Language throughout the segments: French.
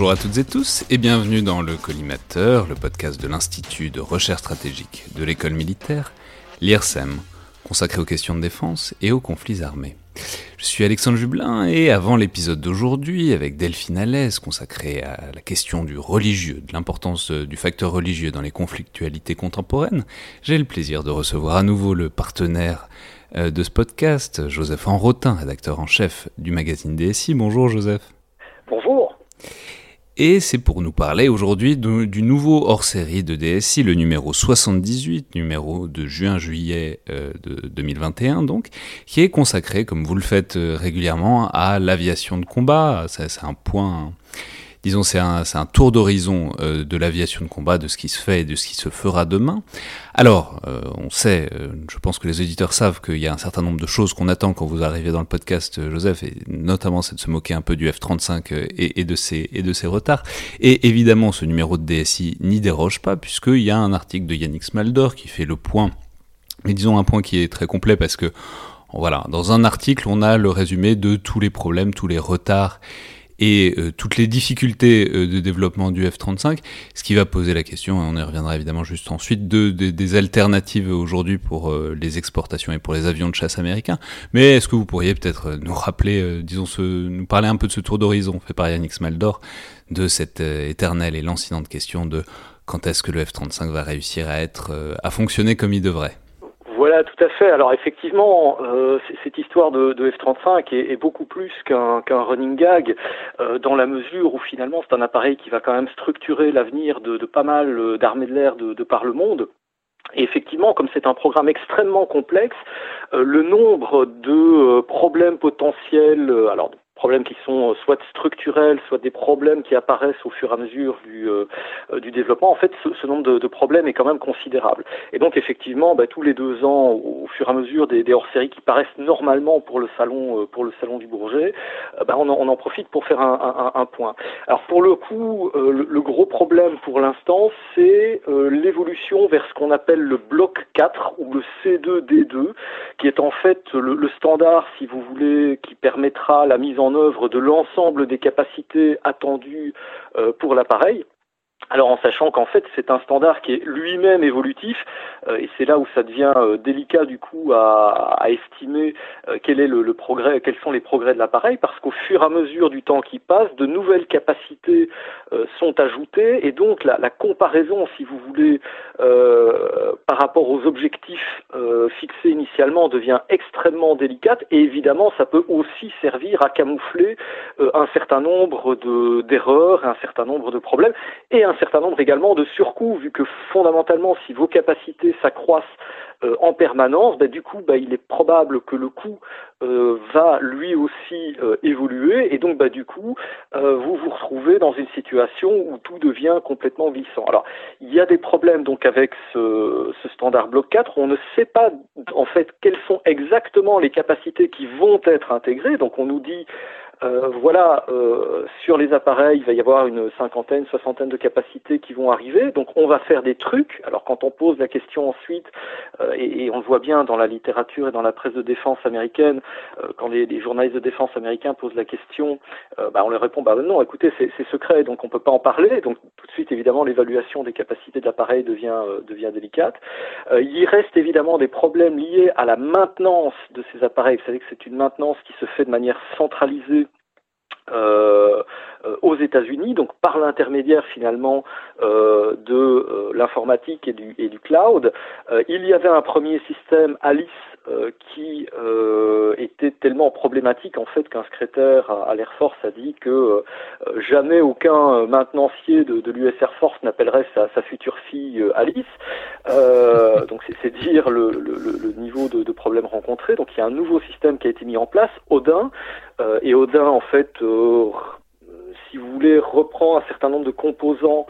Bonjour à toutes et tous et bienvenue dans le Collimateur, le podcast de l'Institut de recherche stratégique de l'école militaire, l'IRSEM, consacré aux questions de défense et aux conflits armés. Je suis Alexandre Jublin et avant l'épisode d'aujourd'hui avec Delphine Alès consacré à la question du religieux, de l'importance du facteur religieux dans les conflictualités contemporaines, j'ai le plaisir de recevoir à nouveau le partenaire euh, de ce podcast, Joseph Enrotin, rédacteur en chef du magazine DSI. Bonjour Joseph. Et c'est pour nous parler aujourd'hui du nouveau hors-série de DSI, le numéro 78, numéro de juin-juillet euh, de 2021 donc, qui est consacré, comme vous le faites euh, régulièrement, à l'aviation de combat. C'est un point disons, c'est un, tour d'horizon euh, de l'aviation de combat, de ce qui se fait et de ce qui se fera demain. Alors, euh, on sait, euh, je pense que les auditeurs savent qu'il y a un certain nombre de choses qu'on attend quand vous arrivez dans le podcast, Joseph, et notamment c'est de se moquer un peu du F-35 et, et, de ses, et de ses retards. Et évidemment, ce numéro de DSI n'y déroge pas, puisqu'il y a un article de Yannick Smaldor qui fait le point, mais disons un point qui est très complet parce que, voilà, dans un article, on a le résumé de tous les problèmes, tous les retards et euh, toutes les difficultés euh, de développement du F-35, ce qui va poser la question, et on y reviendra évidemment juste ensuite, de, des alternatives aujourd'hui pour euh, les exportations et pour les avions de chasse américains. Mais est-ce que vous pourriez peut-être nous rappeler, disons, ce, nous parler un peu de ce tour d'horizon fait par Yannick Smaldor, de cette éternelle et lancinante question de quand est-ce que le F-35 va réussir à être, à fonctionner comme il devrait? Voilà, tout à fait. Alors effectivement, euh, cette histoire de, F-35 est, beaucoup plus qu'un running gag, euh, dans la mesure où finalement c'est un appareil qui va quand même structurer l'avenir de, pas mal euh, d'armées de l'air de, par le monde. Et effectivement, comme c'est un programme extrêmement complexe, le nombre de problèmes potentiels, alors problèmes qui sont euh, soit structurels, soit des problèmes qui apparaissent au fur et à mesure du, euh, euh, du développement, en fait, ce, nombre de, de, problèmes est quand même considérable. Et donc, effectivement, bah, tous les deux ans, au, fur et à mesure des, hors-séries qui paraissent normalement pour le salon, pour le salon du Bourget, bah, on, en, profite pour faire un, point. Alors, pour le coup, le, le, gros problème pour l'instant, c'est l'évolution vers ce qu'on appelle le bloc 4 ou le C2D2, qui est en fait le, le standard, si vous voulez, qui permettra la mise en œuvre de l'ensemble des capacités attendues euh, pour l'appareil. Alors en sachant qu'en fait c'est un standard qui est lui-même évolutif euh, et c'est là où ça devient euh, délicat du coup à, à estimer euh, quel est le, le, progrès, quels sont les progrès de l'appareil parce qu'au fur et à mesure du temps qui passe, de nouvelles capacités sont ajoutées et donc la, la comparaison, si vous voulez, par rapport aux objectifs fixés initialement devient extrêmement délicate et évidemment ça peut aussi servir à camoufler un certain nombre de d'erreurs, un certain nombre de problèmes et un certain nombre également de surcoûts, vu que fondamentalement, si vos capacités s'accroissent euh, en permanence, bah, du coup, bah, il est probable que le coût euh, va lui aussi euh, évoluer, et donc, bah, du coup, vous vous retrouvez dans une situation où tout devient complètement glissant. Alors, il y a des problèmes donc avec ce, ce standard bloc 4. On ne sait pas en fait quelles sont exactement les capacités qui vont être intégrées. Donc, on nous dit voilà, euh, sur les appareils, il va y avoir une cinquantaine, soixantaine de capacités qui vont arriver. Donc on va faire des trucs. Alors quand on pose la question ensuite, euh, et, on le voit bien dans la littérature et dans la presse de défense américaine, quand les, journalistes de défense américains posent la question, bah, on leur répond bah non, écoutez, c'est secret, donc on peut pas en parler. Donc tout de suite, évidemment, l'évaluation des capacités de l'appareil devient devient délicate. il reste évidemment des problèmes liés à la maintenance de ces appareils. Vous savez que c'est une maintenance qui se fait de manière centralisée euh, euh, aux États-Unis, donc par l'intermédiaire finalement euh, de l'informatique et du, et du cloud. il y avait un premier système Alice qui était tellement problématique en fait qu'un secrétaire à, l'Air Force a dit que jamais aucun maintenancier de, de l'US Air Force n'appellerait sa, sa, future fille Alice. donc c'est dire le, le, le niveau de, de problèmes rencontrés. Donc il y a un nouveau système qui a été mis en place, Odin, euh, et Odin, en fait, euh, si vous voulez, reprend un certain nombre de composants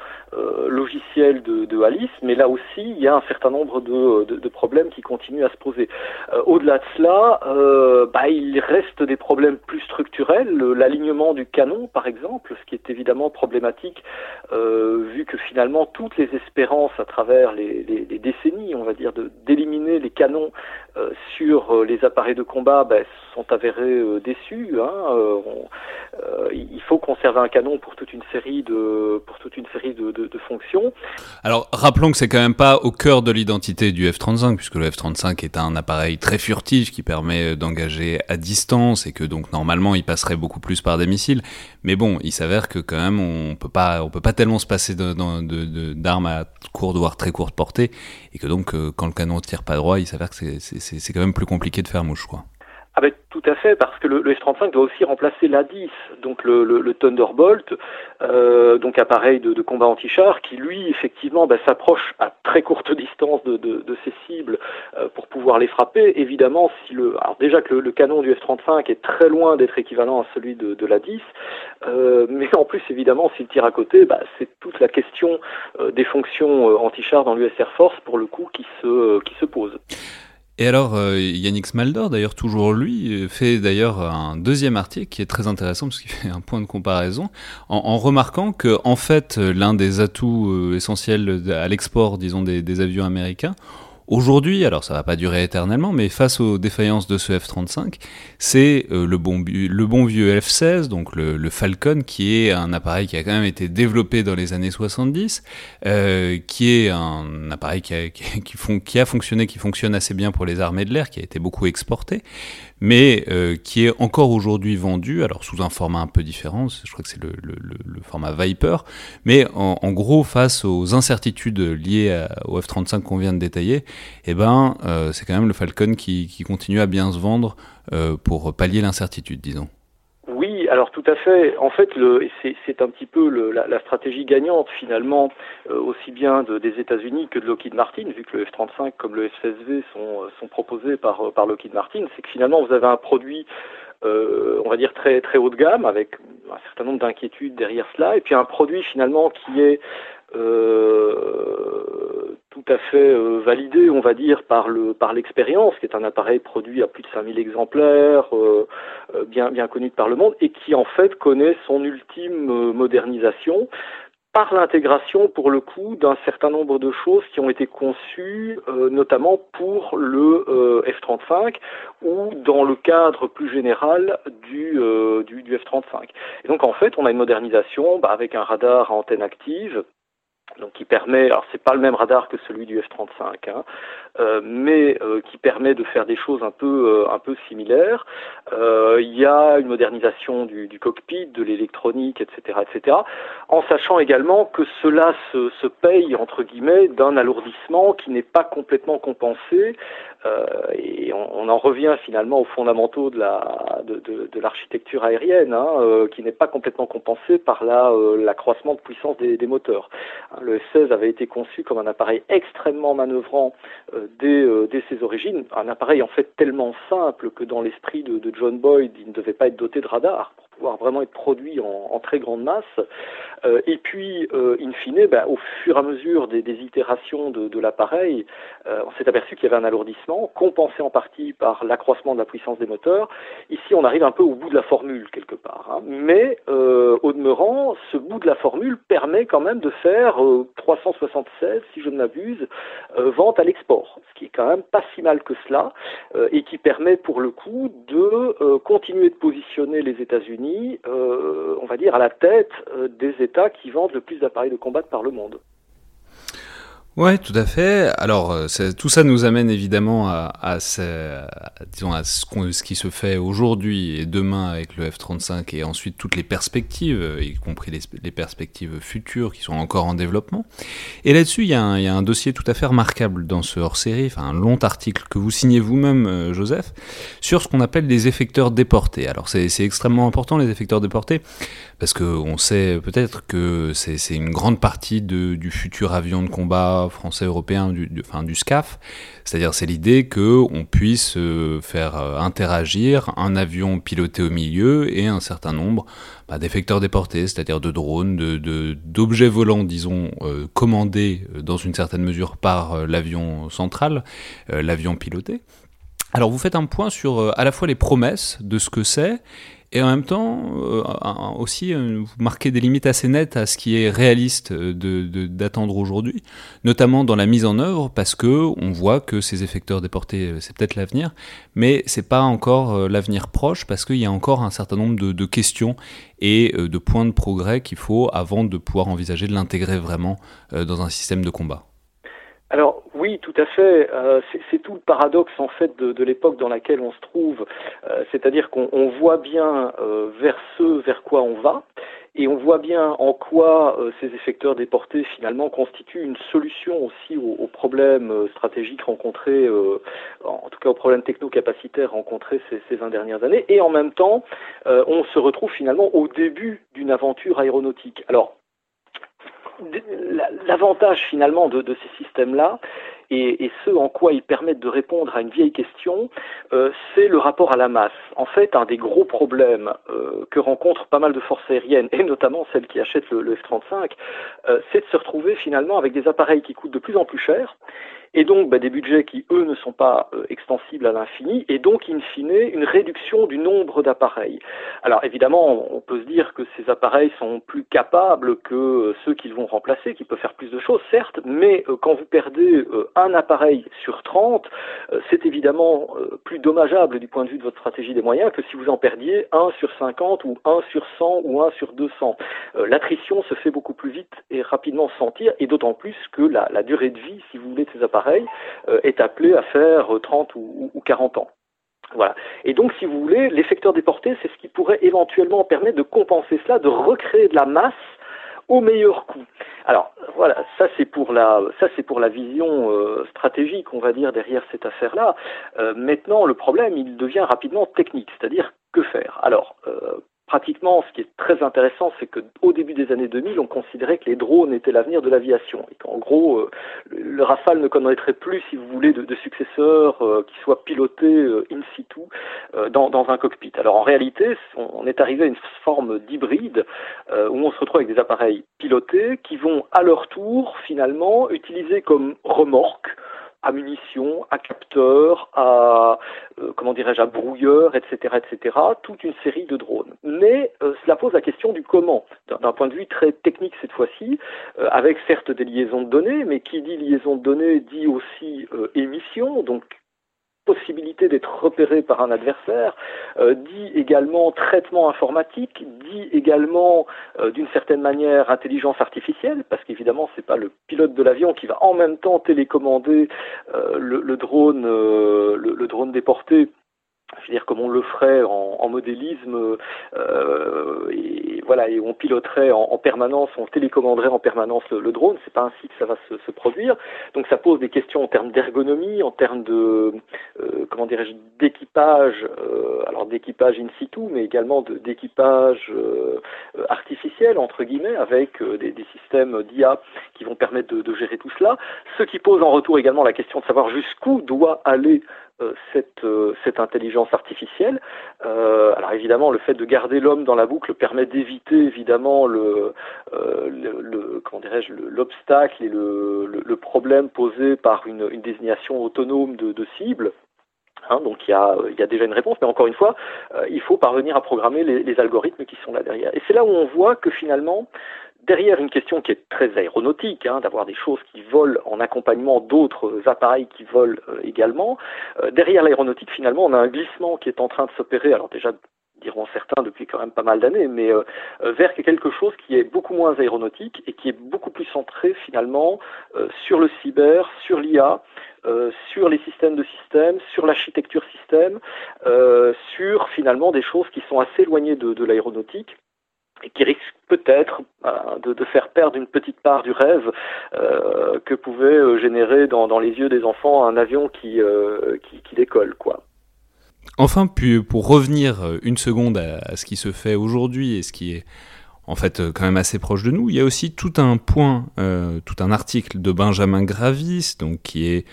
logiciel de, de, Alice, mais là aussi, il y a un certain nombre de, de, de problèmes qui continuent à se poser. Au-delà de cela, bah, il reste des problèmes plus structurels, l'alignement du canon, par exemple, ce qui est évidemment problématique, vu que finalement toutes les espérances à travers les, les, les décennies, on va dire, d'éliminer les canons sur les appareils de combat, bah, sont avérés déçus. Hein, il faut conserver un canon pour toute une série de pour toute une série de, fonctions. Alors rappelons que c'est quand même pas au cœur de l'identité du F-35 puisque le F-35 est un appareil très furtif qui permet d'engager à distance et que donc normalement il passerait beaucoup plus par des missiles. Mais bon, il s'avère que quand même on peut pas on peut pas tellement se passer d'armes à courte voire très courte portée et que donc euh, quand le canon tire pas droit, il s'avère que c'est quand même plus compliqué de faire mouche quoi. Ah ben, tout à fait, parce que le, le F-35 doit aussi remplacer l'A-10, donc le, Thunderbolt, euh, donc appareil de, combat anti-char, qui lui, effectivement, ben, s'approche à très courte distance de, ses cibles euh, pour pouvoir les frapper. Évidemment, si le, alors déjà que le, canon du F-35 est très loin d'être équivalent à celui de, de l'A-10, euh, mais en plus, évidemment, s'il tire à côté, ben, c'est toute la question des fonctions anti-char dans l'US Air Force, pour le coup, qui se, qui se pose. Et alors, euh, Yannick Smaldor, d'ailleurs, toujours lui, fait d'ailleurs un deuxième article qui est très intéressant parce qu'il fait un point de comparaison en, remarquant que, en fait, l'un des atouts euh, essentiels à l'export, des avions américains, Aujourd'hui, alors ça va pas durer éternellement, mais face aux défaillances de ce F-35, c'est euh, le, bon, vieux F-16, donc le, Falcon, qui est un appareil qui a quand même été développé dans les années 70, euh, qui est un appareil qui a fonctionné, qui fonctionne assez bien pour les armées de l'air, qui a été beaucoup exporté, mais euh, qui est encore aujourd'hui vendu, alors sous un format un peu différent, je crois que c'est le, le, format Viper, mais en, gros, face aux incertitudes liées au F-35 qu'on vient de détailler, eh ben, euh, c'est quand même le Falcon qui, qui, continue à bien se vendre euh, pour pallier l'incertitude, disons. Alors tout à fait. En fait, c'est un petit peu le, la, la, stratégie gagnante finalement, euh, aussi bien de, des États-Unis que de Lockheed Martin, vu que le F-35 comme le F-16V sont, sont proposés par, par Lockheed Martin, c'est que finalement vous avez un produit euh, on va dire très très haut de gamme avec un certain nombre d'inquiétudes derrière cela et puis un produit finalement qui est euh, tout à fait euh, validé, on va dire, par le par l'expérience, qui est un appareil produit à plus de 5000 exemplaires, euh, euh, bien bien connu par le monde, et qui en fait connaît son ultime modernisation par l'intégration, pour le coup, d'un certain nombre de choses qui ont été conçues, notamment pour le euh, F-35 ou dans le cadre plus général du, du, du F-35. Et donc, en fait, on a une modernisation bah, avec un radar à antenne active, donc qui permet, alors c'est pas le même radar que celui du F-35, hein, euh, mais euh, qui permet de faire des choses un peu euh, un peu similaires. Euh, il y a une modernisation du, du cockpit, de l'électronique, etc., etc. En sachant également que cela se, se paye entre guillemets d'un alourdissement qui n'est pas complètement compensé, et on, on, en revient finalement aux fondamentaux de la de, de, de l'architecture aérienne, hein, qui n'est pas complètement compensé par l'accroissement de puissance des, des moteurs. Le F-16 avait été conçu comme un appareil extrêmement manœuvrant euh, dès, euh, dès, ses origines, un appareil en fait tellement simple que dans l'esprit de, de, John Boyd, il ne devait pas être doté de radar pouvoir vraiment être produit en, très grande masse. Euh, et puis, euh, in fine, ben, au fur et à mesure des, itérations de, de l'appareil, euh, on s'est aperçu qu'il y avait un alourdissement, compensé en partie par l'accroissement de la puissance des moteurs. Ici, on arrive un peu au bout de la formule quelque part. Hein. Mais au demeurant, ce bout de la formule permet quand même de faire 376, si je ne m'abuse, ventes à l'export, ce qui est quand même pas si mal que cela, et qui permet pour le coup de continuer de positionner les États-Unis, on va dire, à la tête des États États qui vendent le plus d'appareils de combat par le monde. Ouais, tout à fait. Alors, euh, tout ça nous amène évidemment à, ce, disons à ce, ce, qui se fait aujourd'hui et demain avec le F-35 et ensuite toutes les perspectives, euh, y compris les, perspectives futures qui sont encore en développement. Et là-dessus, il, y, a un dossier tout à fait remarquable dans ce hors-série, enfin un long article que vous signez vous-même, euh, Joseph, sur ce qu'on appelle les effecteurs déportés. Alors, c'est extrêmement important les effecteurs déportés parce qu'on sait peut-être que c'est une grande partie du futur avion de combat français européen, du, SCAF. C'est-à-dire c'est l'idée qu'on puisse euh, faire euh, interagir un avion piloté au milieu et un certain nombre bah, d'effecteurs déportés, c'est-à-dire de drones, d'objets volants, disons, euh, commandés dans une certaine mesure par l'avion central, l'avion piloté. Alors vous faites un point sur à la fois les promesses de ce que c'est et en même temps, euh, aussi, euh, vous marquez des limites assez nettes à ce qui est réaliste d'attendre de, aujourd'hui, notamment dans la mise en œuvre, parce que on voit que ces effecteurs déportés, euh, c'est peut-être l'avenir, mais c'est pas encore l'avenir proche, parce qu'il y a encore un certain nombre de questions et de points de progrès qu'il faut avant de pouvoir envisager de l'intégrer vraiment dans un système de combat. Alors oui, tout à fait. Euh, c'est tout le paradoxe en fait de, l'époque dans laquelle on se trouve. Euh, c'est-à-dire qu'on voit bien euh, vers ce vers quoi on va, et on voit bien en quoi ces effecteurs déportés finalement constituent une solution aussi aux, problèmes stratégiques rencontrés, en tout cas aux problèmes techno-capacitaires rencontrés ces, ces 20 dernières années. Et en même temps, on se retrouve finalement au début d'une aventure aéronautique. Alors l'avantage finalement de, ces systèmes-là, et, ce en quoi ils permettent de répondre à une vieille question, euh, c'est le rapport à la masse. En fait, un des gros problèmes euh, que rencontrent pas mal de forces aériennes, et notamment celles qui achètent le, F-35, euh, c'est de se retrouver finalement avec des appareils qui coûtent de plus en plus cher et donc bah, des budgets qui, eux, ne sont pas euh, extensibles à l'infini, et donc, in fine, une réduction du nombre d'appareils. Alors, évidemment, on peut se dire que ces appareils sont plus capables que euh, ceux qu'ils vont remplacer, qui peuvent faire plus de choses, certes, mais euh, quand vous perdez un appareil sur 30, c'est évidemment plus dommageable du point de vue de votre stratégie des moyens que si vous en perdiez 1 sur 50 ou 1 sur 100 ou 1 sur 200. L'attrition se fait beaucoup plus vite et rapidement sentir, et d'autant plus que la durée de vie, si vous voulez, de ces appareils, euh, est appelé à faire 30 ou, 40 ans. Voilà. Et donc, si vous voulez, l'effecteur déporté, c'est ce qui pourrait éventuellement permettre de compenser cela, de recréer de la masse au meilleur coût. Alors voilà, ça c'est pour la ça c'est pour la vision euh, stratégique, on va dire derrière cette affaire-là. Euh, maintenant, le problème, il devient rapidement technique, c'est-à-dire que faire. Alors pratiquement, ce qui est très intéressant, c'est qu'au début des années 2000, on considérait que les drones étaient l'avenir de l'aviation et qu'en gros, euh, le Rafale ne connaîtrait plus, si vous voulez, de, successeurs euh, qui soient pilotés euh, in situ dans, dans, un cockpit. Alors en réalité, on est arrivé à une forme d'hybride où on se retrouve avec des appareils pilotés qui vont à leur tour finalement utiliser comme remorque à munitions, à capteurs, à euh, comment dirais-je, à brouilleurs, etc., etc. Toute une série de drones. Mais euh, cela pose la question du comment, d'un point de vue très technique cette fois-ci, euh, avec certes des liaisons de données, mais qui dit liaison de données dit aussi émission, donc possibilité d'être repéré par un adversaire, euh, dit également traitement informatique, dit également euh, d'une certaine manière intelligence artificielle, parce qu'évidemment c'est pas le pilote de l'avion qui va en même temps télécommander euh, le, drone, le, drone déporté je veux dire comme on le ferait en, modélisme euh, et voilà et on piloterait en, permanence on télécommanderait en permanence le, drone c'est pas ainsi que ça va se, produire. Donc ça pose des questions en termes d'ergonomie en termes de euh, comment dirais-je d'équipage euh, alors d'équipage in situ mais également d'équipage artificiel entre guillemets avec des, systèmes d'IA qui vont permettre de, de gérer tout cela. Ce qui pose en retour également la question de savoir jusqu'où doit aller euh, cette, euh, cette intelligence artificielle. Euh, alors évidemment, le fait de garder l'homme dans la boucle permet d'éviter évidemment le, comment dirais-je l'obstacle et le, problème posé par une, désignation autonome de, cible. Hein, donc il y, a, déjà une réponse, mais encore une fois, il faut parvenir à programmer les, algorithmes qui sont là derrière. Et c'est là où on voit que finalement, derrière une question qui est très aéronautique, hein, d'avoir des choses qui volent en accompagnement d'autres appareils qui volent euh, également, euh, derrière l'aéronautique, finalement, on a un glissement qui est en train de s'opérer. Alors déjà, diront certains depuis quand même pas mal d'années, mais euh, vers quelque chose qui est beaucoup moins aéronautique et qui est beaucoup plus centré finalement sur le cyber, sur l'IA, sur les systèmes de systèmes, sur l'architecture système, sur finalement des choses qui sont assez éloignées de l'aéronautique et qui risque peut-être euh, de, faire perdre une petite part du rêve euh, que pouvait euh, générer dans, les yeux des enfants un avion qui, qui, décolle. Quoi. Enfin, pour revenir une seconde à, ce qui se fait aujourd'hui et ce qui est en fait quand même assez proche de nous. Il y a aussi tout un point, tout un article de Benjamin Gravis, donc qui est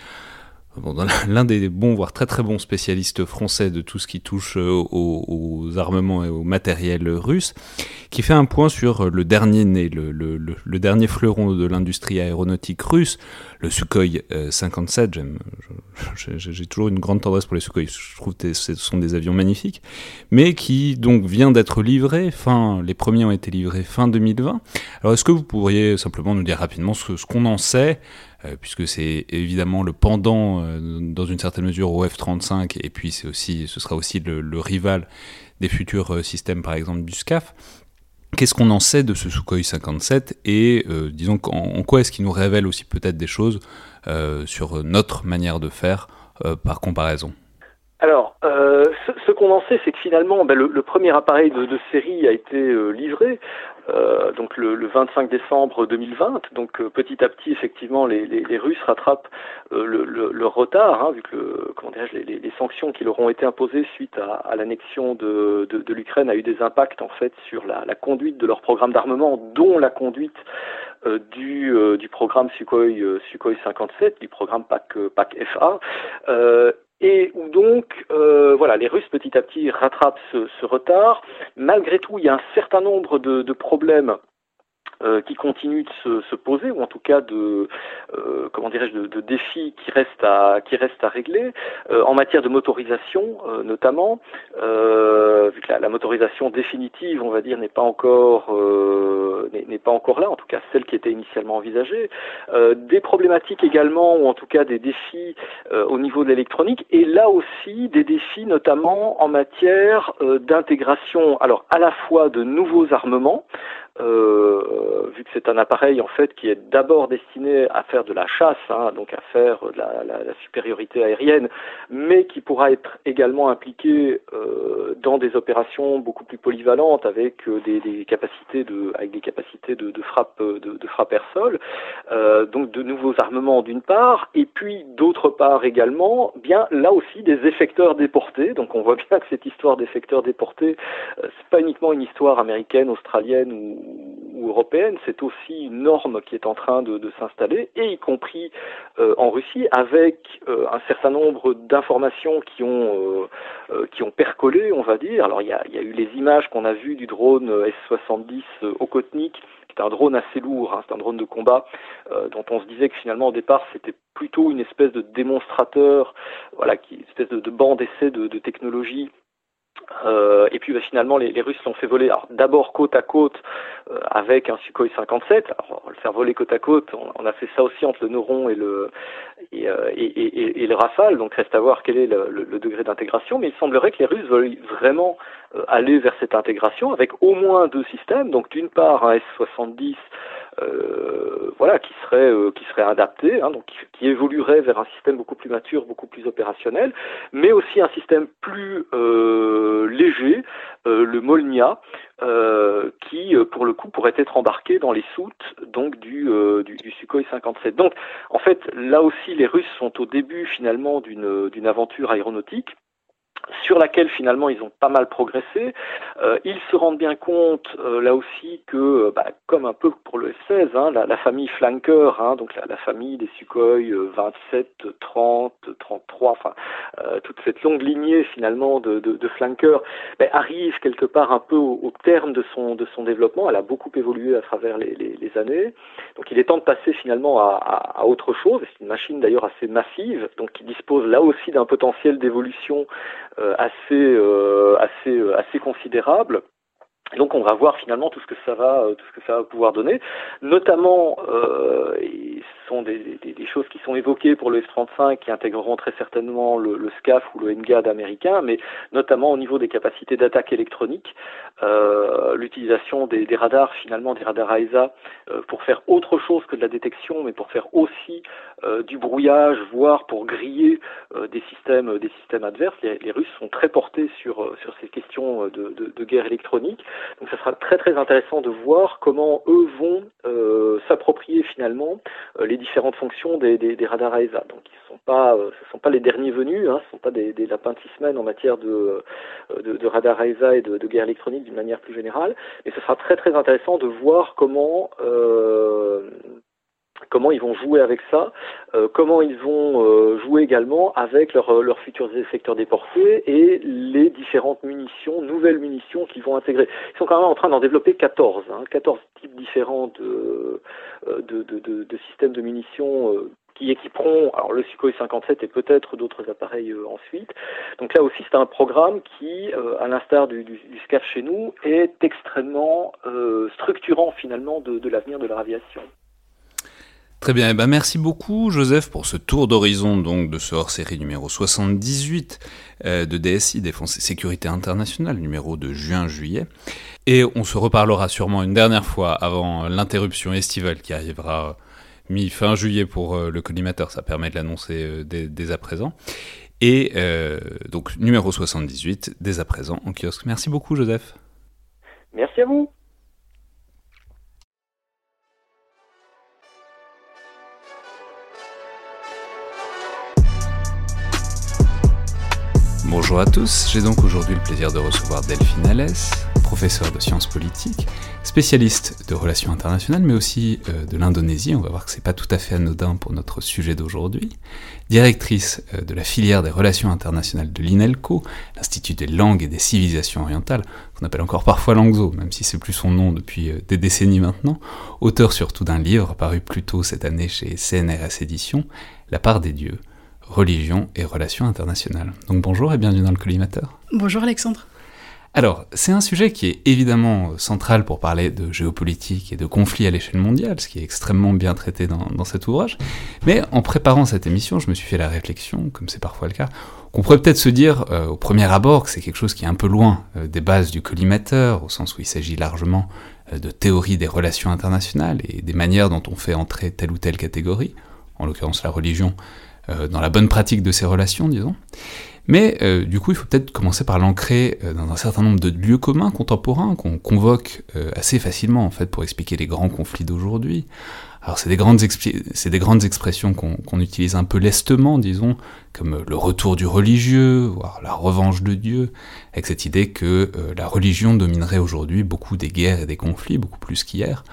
l'un des bons, voire très très bons spécialistes français de tout ce qui touche euh, aux, armements et au matériel russe, qui fait un point sur le dernier né, le, dernier fleuron de l'industrie aéronautique russe, le Sukhoi 57. Euh, j'ai toujours une grande tendresse pour les Sukhoi, je trouve que ce sont des avions magnifiques, mais qui donc vient d'être livré, fin, les premiers ont été livrés fin 2020. Alors est-ce que vous pourriez simplement nous dire rapidement ce, qu'on en sait euh, puisque c'est évidemment le pendant, euh, dans une certaine mesure, au F-35, et puis c'est aussi, ce sera aussi le, rival des futurs euh, systèmes, par exemple, du SCAF. Qu'est-ce qu'on en sait de ce Sukhoi 57 et disons en, quoi est-ce qu'il nous révèle aussi peut-être des choses sur notre manière de faire par comparaison? Alors, ce, qu'on en sait, c'est que finalement, ben, le, premier appareil de série a été livré. Euh, donc le, le, 25 décembre 2020. Donc euh, petit à petit, effectivement, les, les, les Russes rattrapent euh, le, le, report, hein, vu que le, comment les, les, sanctions qui leur ont été imposées suite à, à l'annexion de, de, de l'Ukraine a eu des impacts en fait sur la, la conduite de leur programme d'armement, dont la conduite du, du programme Sukhoi, Sukhoi 57, du programme PAC, PAC FA et où donc euh, voilà les Russes petit à petit rattrapent ce, retard. Malgré tout, il y a un certain nombre de problèmes euh, qui continuent de se, se, poser ou en tout cas de euh, comment dirais-je de, de, défis qui restent à qui restent à régler euh, en matière de motorisation euh, notamment vu que la, la, motorisation définitive on va dire n'est pas encore n'est pas encore là en tout cas celle qui était initialement envisagée des problématiques également ou en tout cas des défis au niveau de l'électronique et là aussi des défis notamment en matière d'intégration alors à la fois de nouveaux armements euh, vu que c'est un appareil en fait qui est d'abord destiné à faire de la chasse, hein, donc à faire de la, la, la, supériorité aérienne, mais qui pourra être également impliqué euh, dans des opérations beaucoup plus polyvalentes avec euh, des, des, capacités de avec des capacités de, de frappe de, de frappe air sol, euh, donc de nouveaux armements d'une part, et puis d'autre part également, bien là aussi des effecteurs déportés. Donc on voit bien que cette histoire d'effecteurs déportés, euh, c'est pas uniquement une histoire américaine, australienne ou ou européenne, c'est aussi une norme qui est en train de, s'installer, et y compris euh, en Russie, avec euh, un certain nombre d'informations qui ont euh, qui ont percolé, on va dire. Alors il y a, eu les images qu'on a vues du drone S-70 Okotnik, qui est un drone assez lourd, hein, c'est un drone de combat, dont on se disait que finalement au départ c'était plutôt une espèce de démonstrateur, voilà, qui, une espèce de, de banc d'essai de, de technologie euh, et puis bah, finalement, les, les Russes l'ont fait voler. d'abord côte à côte euh, avec un Sukhoi 57. Alors, le faire voler côte à côte, on, a fait ça aussi entre le Neuron et le et, euh, et, et, le Rafale. Donc reste à voir quel est le, le, le degré d'intégration. Mais il semblerait que les Russes veulent vraiment euh, aller vers cette intégration avec au moins deux systèmes. Donc d'une part un S70 euh, voilà, qui serait euh, qui serait adapté, hein, donc qui, évoluerait vers un système beaucoup plus mature, beaucoup plus opérationnel, mais aussi un système plus euh, léger, le Molnia, qui pour le coup pourrait être embarqué dans les soutes donc du, du, du Sukhoi 57. Donc en fait là aussi les Russes sont au début finalement d'une d'une aventure aéronautique sur laquelle finalement ils ont pas mal progressé. Euh, ils se rendent bien compte euh, là aussi que, euh, bah, comme un peu pour le F-16, hein, la, famille Flanker, hein, donc la, famille des Sukhoi 27, 30, 33, enfin toute cette longue lignée finalement de, de, bah, arrive quelque part un peu au, terme de son, de son développement. Elle a beaucoup évolué à travers les, années. Donc il est temps de passer finalement à, à, à autre chose. C'est une machine d'ailleurs assez massive, donc qui dispose là aussi d'un potentiel d'évolution assez, euh, assez, euh, assez considérable. donc on va voir finalement tout ce que ça va, tout ce que ça va pouvoir donner, notamment euh, sont des, choses qui sont évoquées pour le F-35 qui intégreront très certainement le, SCAF ou le NGAD américain, mais notamment au niveau des capacités d'attaque électronique, euh, l'utilisation des, radars, finalement des radars AESA, euh, pour faire autre chose que de la détection, mais pour faire aussi euh, du brouillage, voire pour griller des systèmes, des systèmes adverses. Les, Russes sont très portés sur, sur ces questions de, de, de, guerre électronique, donc ça sera très très intéressant de voir comment eux vont s'approprier finalement les différentes fonctions des, radars ESA. Donc ils sont pas, ce sont pas les derniers venus, hein, ce sont pas des, lapins de six semaines en matière de, de, de radars ESA et de, de guerre électronique d'une manière plus générale. Mais ce sera très très intéressant de voir comment comment ils vont jouer avec ça, euh, comment ils vont euh, jouer également avec euh, leurs futurs effecteurs déportés et les différentes munitions, nouvelles munitions qu'ils vont intégrer. Ils sont quand même en train d'en développer 14, hein, 14 types différents de, de, de, systèmes de munitions qui équiperont alors le Sukhoi 57 et peut-être d'autres appareils ensuite. Donc là aussi, c'est un programme qui, à l'instar du, du, du, SCAF chez nous, est extrêmement structurant finalement de, de l'avenir de leur aviation. Très bien, eh ben merci beaucoup Joseph pour ce tour d'horizon donc de ce hors-série numéro 78 euh, de DSI, Défense et Sécurité Internationale, numéro de juin-juillet. Et on se reparlera sûrement une dernière fois avant l'interruption estivale qui arrivera mi-fin juillet pour euh, le collimateur, ça permet de l'annoncer euh, dès, à présent. Et donc numéro 78 dès à présent en kiosque. Merci beaucoup Joseph. Merci à vous. Bonjour à tous, j'ai donc aujourd'hui le plaisir de recevoir Delphine Alès, professeure de sciences politiques, spécialiste de relations internationales, mais aussi euh, de l'Indonésie, on va voir que c'est pas tout à fait anodin pour notre sujet d'aujourd'hui, directrice euh, de la filière des relations internationales de l'INELCO, l'Institut des langues et des civilisations orientales, qu'on appelle encore parfois Langzo, même si c'est plus son nom depuis euh, des décennies maintenant, auteur surtout d'un livre paru plus tôt cette année chez CNRS Éditions, La part des dieux, religion et relations internationales. Donc bonjour et bienvenue dans le collimateur. Bonjour Alexandre. Alors, c'est un sujet qui est évidemment central pour parler de géopolitique et de conflits à l'échelle mondiale, ce qui est extrêmement bien traité dans, cet ouvrage. Mais en préparant cette émission, je me suis fait la réflexion, comme c'est parfois le cas, qu'on pourrait peut-être se dire euh, au premier abord que c'est quelque chose qui est un peu loin euh, des bases du collimateur, au sens où il s'agit largement euh, de théorie des relations internationales et des manières dont on fait entrer telle ou telle catégorie, en l'occurrence la religion, dans la bonne pratique de ces relations, disons. Mais euh, du coup, il faut peut-être commencer par l'ancrer euh, dans un certain nombre de lieux communs contemporains qu'on convoque assez facilement en fait pour expliquer les grands conflits d'aujourd'hui. Alors c'est des grandes, des grandes expressions qu'on utilise un peu lestement, disons, comme le retour du religieux, voire la revanche de Dieu, avec cette idée que la religion dominerait aujourd'hui beaucoup des guerres et des conflits, beaucoup plus qu'hier.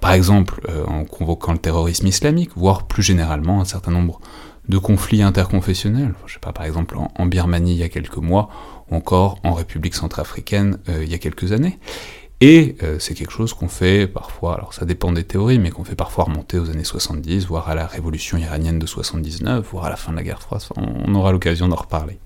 Par exemple, en convoquant le terrorisme islamique, voire plus généralement un certain nombre de conflits interconfessionnels, je sais pas, par exemple en, Birmanie il y a quelques mois, ou encore en République centrafricaine euh, il y a quelques années. Et euh, c'est quelque chose qu'on fait parfois, alors ça dépend des théories, mais qu'on fait parfois remonter aux années 70, voire à la révolution iranienne de 79, voire à la fin de la guerre froide, on aura l'occasion d'en reparler.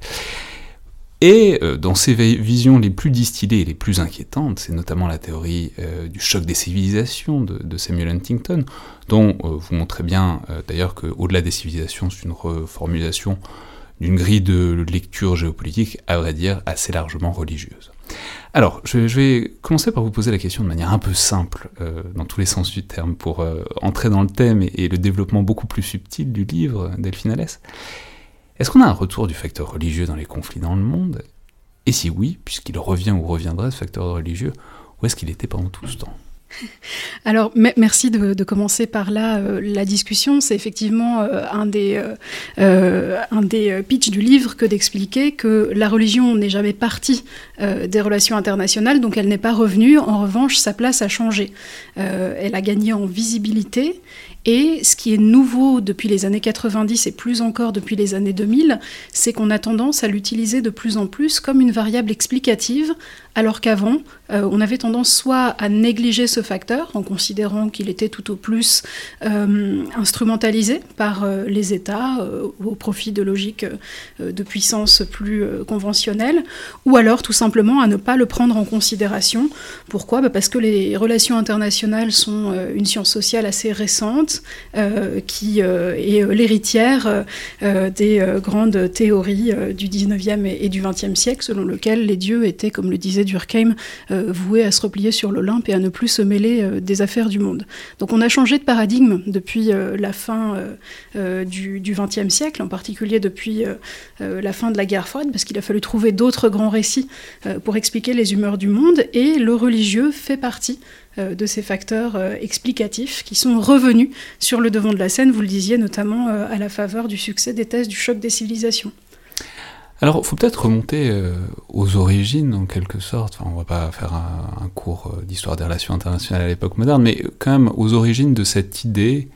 Et euh, dans ces visions les plus distillées et les plus inquiétantes, c'est notamment la théorie euh, du choc des civilisations de, Samuel Huntington, dont euh, vous montrez bien d'ailleurs qu'au-delà des civilisations, c'est une reformulation d'une grille de lecture géopolitique, à vrai dire, assez largement religieuse. Alors, je, vais commencer par vous poser la question de manière un peu simple, dans tous les sens du terme, pour entrer dans le thème et, le développement beaucoup plus subtil du livre Delphine Alès. Est-ce qu'on a un retour du facteur religieux dans les conflits dans le monde? Et si oui, puisqu'il revient ou reviendrait ce facteur religieux, où est-ce qu'il était pendant tout ce temps? Alors, merci de, commencer par là euh, la discussion. C'est effectivement euh, un des, euh, un des pitchs du livre que d'expliquer que la religion n'est jamais partie des relations internationales, donc elle n'est pas revenue. En revanche, sa place a changé. elle a gagné en visibilité et ce qui est nouveau depuis les années 90 et plus encore depuis les années 2000, c'est qu'on a tendance à l'utiliser de plus en plus comme une variable explicative, alors qu'avant, euh, on avait tendance soit à négliger ce facteur en considérant qu'il était tout au plus euh, instrumentalisé par euh, les États au profit de logiques de puissance plus conventionnelles, ou alors tout simplement à ne pas le prendre en considération. Pourquoi? Bah, Parce que les relations internationales sont une science sociale assez récente qui est l'héritière des grandes théories du 19e et, du 20e siècle, selon lequel les dieux étaient, comme le disait Durkheim, voués à se replier sur l'Olympe et à ne plus se mêler des affaires du monde. Donc on a changé de paradigme depuis la fin du, du 20e siècle, en particulier depuis la fin de la guerre froide, parce qu'il a fallu trouver d'autres grands récits pour expliquer les humeurs du monde, et le religieux fait partie de ces facteurs explicatifs qui sont revenus sur le devant de la scène, vous le disiez notamment à la faveur du succès des thèses du choc des civilisations. Alors, il faut peut-être remonter aux origines, en quelque sorte. Enfin, on va pas faire un, cours d'histoire des relations internationales à l'époque moderne, mais quand même aux origines de cette idée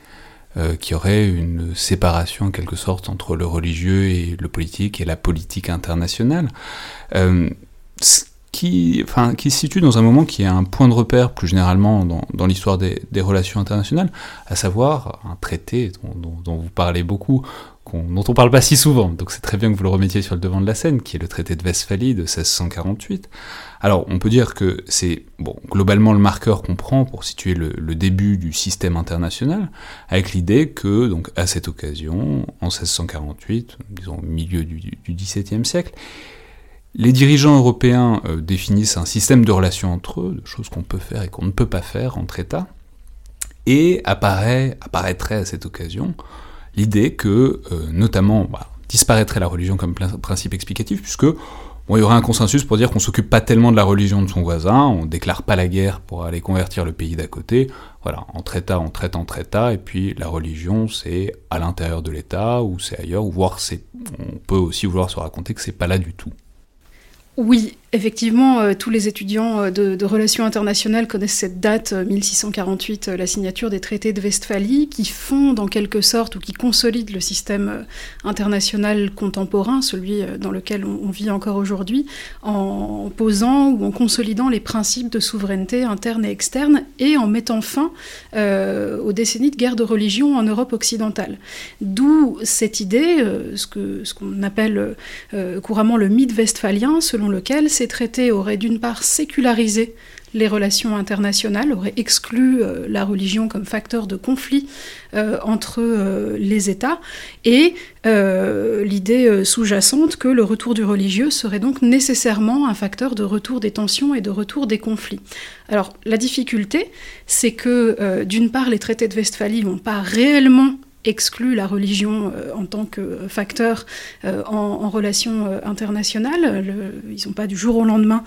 euh, qui aurait une séparation en quelque sorte entre le religieux et le politique et la politique internationale, euh, qui, enfin, qui se situe dans un moment qui est un point de repère plus généralement dans, l'histoire des, relations internationales, à savoir un traité dont vous parlez beaucoup, dont on parle pas si souvent, donc c'est très bien que vous le remettiez sur le devant de la scène, qui est le traité de Westphalie de 1648. Alors, on peut dire que c'est bon, globalement le marqueur qu'on prend pour situer le, début du système international, avec l'idée que, donc, à cette occasion, en 1648, disons au milieu du, XVIIe siècle, les dirigeants européens euh, définissent un système de relations entre eux, de choses qu'on peut faire et qu'on ne peut pas faire entre États, et apparaît, apparaîtrait à cette occasion l'idée que, euh, notamment, disparaîtrait la religion comme principe explicatif, puisque y aurait un consensus pour dire qu'on s'occupe pas tellement de la religion de son voisin, on déclare pas la guerre pour aller convertir le pays d'à côté. Voilà, entre États, on traite entre États, et puis la religion, c'est à l'intérieur de l'État, ou c'est ailleurs, ou voire c'est, on peut aussi vouloir se raconter que c'est pas là du tout. Oui, Effectivement, euh, tous les étudiants euh, de, relations internationales connaissent cette date, 1648, euh, la signature des traités de Westphalie, qui fondent en quelque sorte ou qui consolident le système international contemporain, celui dans lequel on, vit encore aujourd'hui, en posant ou en consolidant les principes de souveraineté interne et externe et en mettant fin aux décennies de guerre de religion en Europe occidentale. D'où cette idée, ce qu'on ce appelle couramment le mythe westphalien, selon lequel ces traités auraient d'une part sécularisé les relations internationales, auraient exclu euh, la religion comme facteur de conflit euh, entre euh, les États, et l'idée sous-jacente que le retour du religieux serait donc nécessairement un facteur de retour des tensions et de retour des conflits. Alors la difficulté, c'est que d'une part les traités de Westphalie n'ont pas réellement exclut la religion euh, en tant que facteur euh, en, relation euh, internationale. ils n'ont pas du jour au lendemain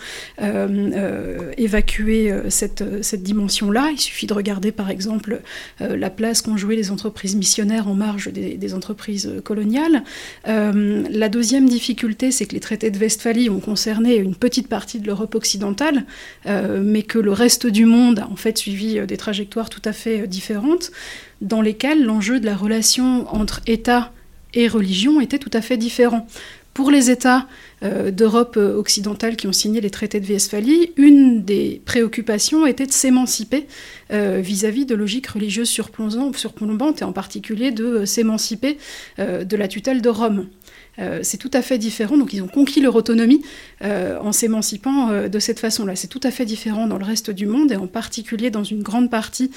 évacué cette, dimension-là. Il suffit de regarder par exemple la place qu'ont joué les entreprises missionnaires en marge des, des entreprises coloniales. la deuxième difficulté, c'est que les traités de Westphalie ont concerné une petite partie de l'Europe occidentale, mais que le reste du monde a en fait suivi des trajectoires tout à fait différentes dans lesquels l'enjeu de la relation entre État et religion était tout à fait différent. Pour les États euh, d'Europe occidentale qui ont signé les traités de Westphalie, une des préoccupations était de s'émanciper euh, vis-à-vis de logiques religieuses surplombantes, et en particulier de euh, s'émanciper de la tutelle de Rome. C'est tout à fait différent. Donc ils ont conquis leur autonomie en s'émancipant de cette façon-là. C'est tout à fait différent dans le reste du monde et en particulier dans une grande partie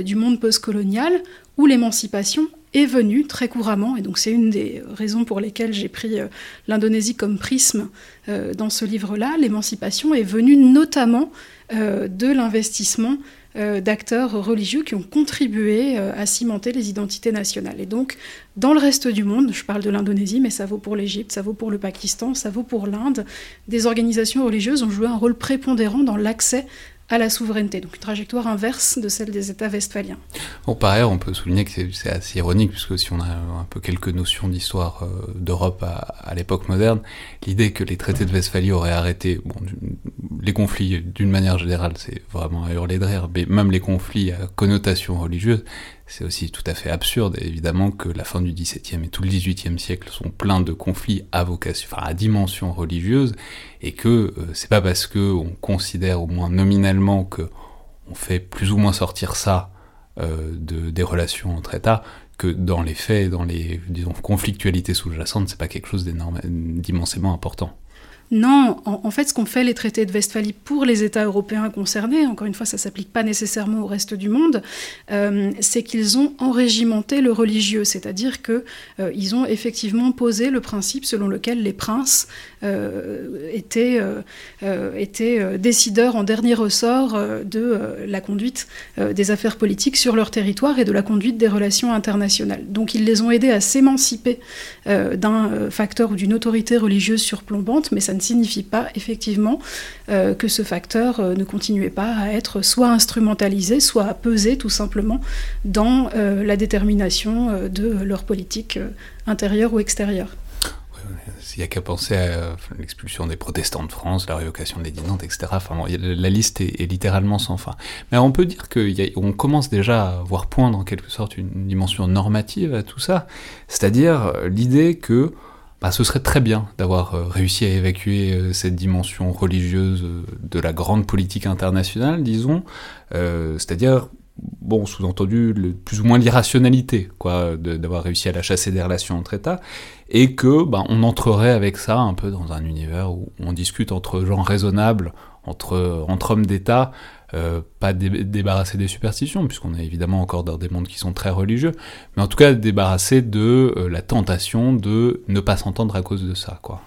du monde postcolonial où l'émancipation est venue très couramment, et donc c'est une des raisons pour lesquelles j'ai pris euh, l'Indonésie comme prisme euh, dans ce livre-là. L'émancipation est venue notamment euh, de l'investissement d'acteurs religieux qui ont contribué à cimenter les identités nationales. Et donc, dans le reste du monde, je parle de l'Indonésie, mais ça vaut pour l'Égypte, ça vaut pour le Pakistan, ça vaut pour l'Inde, des organisations religieuses ont joué un rôle prépondérant dans l'accès à la souveraineté, donc une trajectoire inverse de celle des États westphaliens. Bon, par ailleurs, on peut souligner que c'est assez ironique, puisque si on a un peu quelques notions d'histoire euh, d'Europe à, l'époque moderne, l'idée que les traités de Westphalie auraient arrêté les conflits d'une manière générale, c'est vraiment à hurler de rire, mais même les conflits à connotation religieuse, c'est aussi tout à fait absurde, évidemment, que la fin du XVIIe et tout le XVIIIe siècle sont pleins de conflits à enfin à dimension religieuse, et que euh, c'est pas parce que on considère au moins nominalement que on fait plus ou moins sortir ça euh, de, des relations entre États, que dans les faits, dans les disons, conflictualités sous-jacentes, c'est pas quelque chose d'immensément important. Non, en, fait, ce qu'ont fait les traités de Westphalie pour les États européens concernés, encore une fois, ça ne s'applique pas nécessairement au reste du monde, euh, c'est qu'ils ont enrégimenté le religieux, c'est-à-dire qu'ils euh, ont effectivement posé le principe selon lequel les princes étaient, étaient décideurs en dernier ressort de la conduite des affaires politiques sur leur territoire et de la conduite des relations internationales. Donc ils les ont aidés à s'émanciper d'un facteur ou d'une autorité religieuse surplombante, mais ça ne signifie pas effectivement que ce facteur ne continuait pas à être soit instrumentalisé, soit à peser tout simplement dans la détermination de leur politique intérieure ou extérieure. Il n'y a qu'à penser à l'expulsion des protestants de France, la révocation de l'édit Nantes, etc. Enfin, la liste est, littéralement sans fin. Mais on peut dire qu'on commence déjà à voir poindre en quelque sorte une dimension normative à tout ça. C'est-à-dire euh, l'idée que bah, ce serait très bien d'avoir euh, réussi à évacuer euh, cette dimension religieuse de la grande politique internationale, disons. C'est-à-dire bon, sous-entendu, plus ou moins l'irrationalité, quoi, d'avoir réussi à la chasser des relations entre États, et que, ben, on entrerait avec ça un peu dans un univers où on discute entre gens raisonnables, entre, hommes d'État, euh, pas débarrasser des superstitions, puisqu'on est évidemment encore dans des mondes qui sont très religieux, mais en tout cas débarrasser de euh, la tentation de ne pas s'entendre à cause de ça, quoi.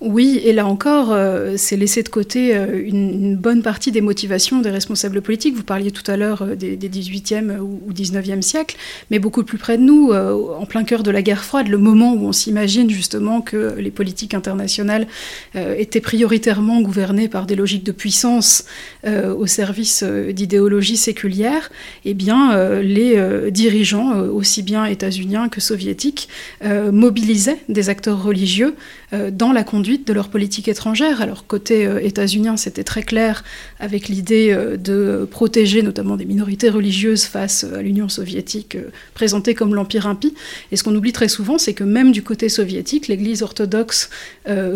Oui, et là encore, euh, c'est laisser de côté euh, une, bonne partie des motivations des responsables politiques. Vous parliez tout à l'heure euh, des, 18e ou, 19e siècles, mais beaucoup plus près de nous, en plein cœur de la guerre froide, le moment où on s'imagine justement que les politiques internationales étaient prioritairement gouvernées par des logiques de puissance au service d'idéologies séculières, eh bien, les dirigeants, aussi bien états-uniens que soviétiques, mobilisaient des acteurs religieux dans la conduite de leur politique étrangère. Alors côté euh, états-unien, c'était très clair avec l'idée euh, de protéger notamment des minorités religieuses face à l'Union soviétique euh, présentée comme l'empire impie. Et ce qu'on oublie très souvent, c'est que même du côté soviétique, l'Église orthodoxe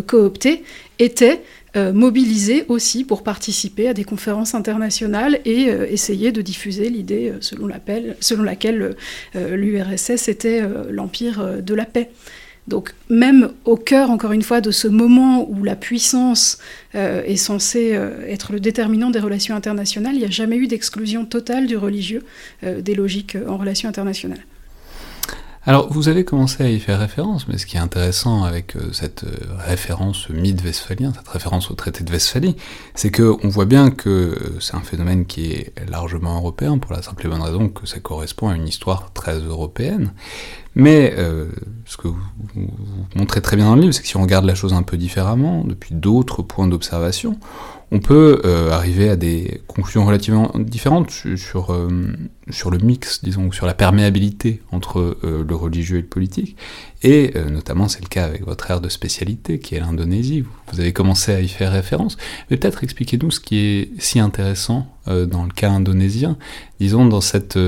cooptée était mobilisée aussi pour participer à des conférences internationales et essayer de diffuser l'idée selon laquelle l'URSS était l'empire de la paix. Donc même au cœur, encore une fois, de ce moment où la puissance euh, est censée euh, être le déterminant des relations internationales, il n'y a jamais eu d'exclusion totale du religieux euh, des logiques en relations internationales. Alors, vous avez commencé à y faire référence, mais ce qui est intéressant avec cette référence mythe westphalien, cette référence au traité de Westphalie, c'est qu'on voit bien que c'est un phénomène qui est largement européen, pour la simple et bonne raison que ça correspond à une histoire très européenne. Mais euh, ce que vous, montrez très bien dans le livre, c'est que si on regarde la chose un peu différemment, depuis d'autres points d'observation, on peut euh, arriver à des conclusions relativement différentes sur, euh, sur le mix, disons, sur la perméabilité entre euh, le religieux et le politique. Et notamment, c'est le cas avec votre aire de spécialité, qui est l'Indonésie. Vous avez commencé à y faire référence. Mais peut-être expliquez-nous ce qui est si intéressant dans le cas indonésien. Disons, dans cette.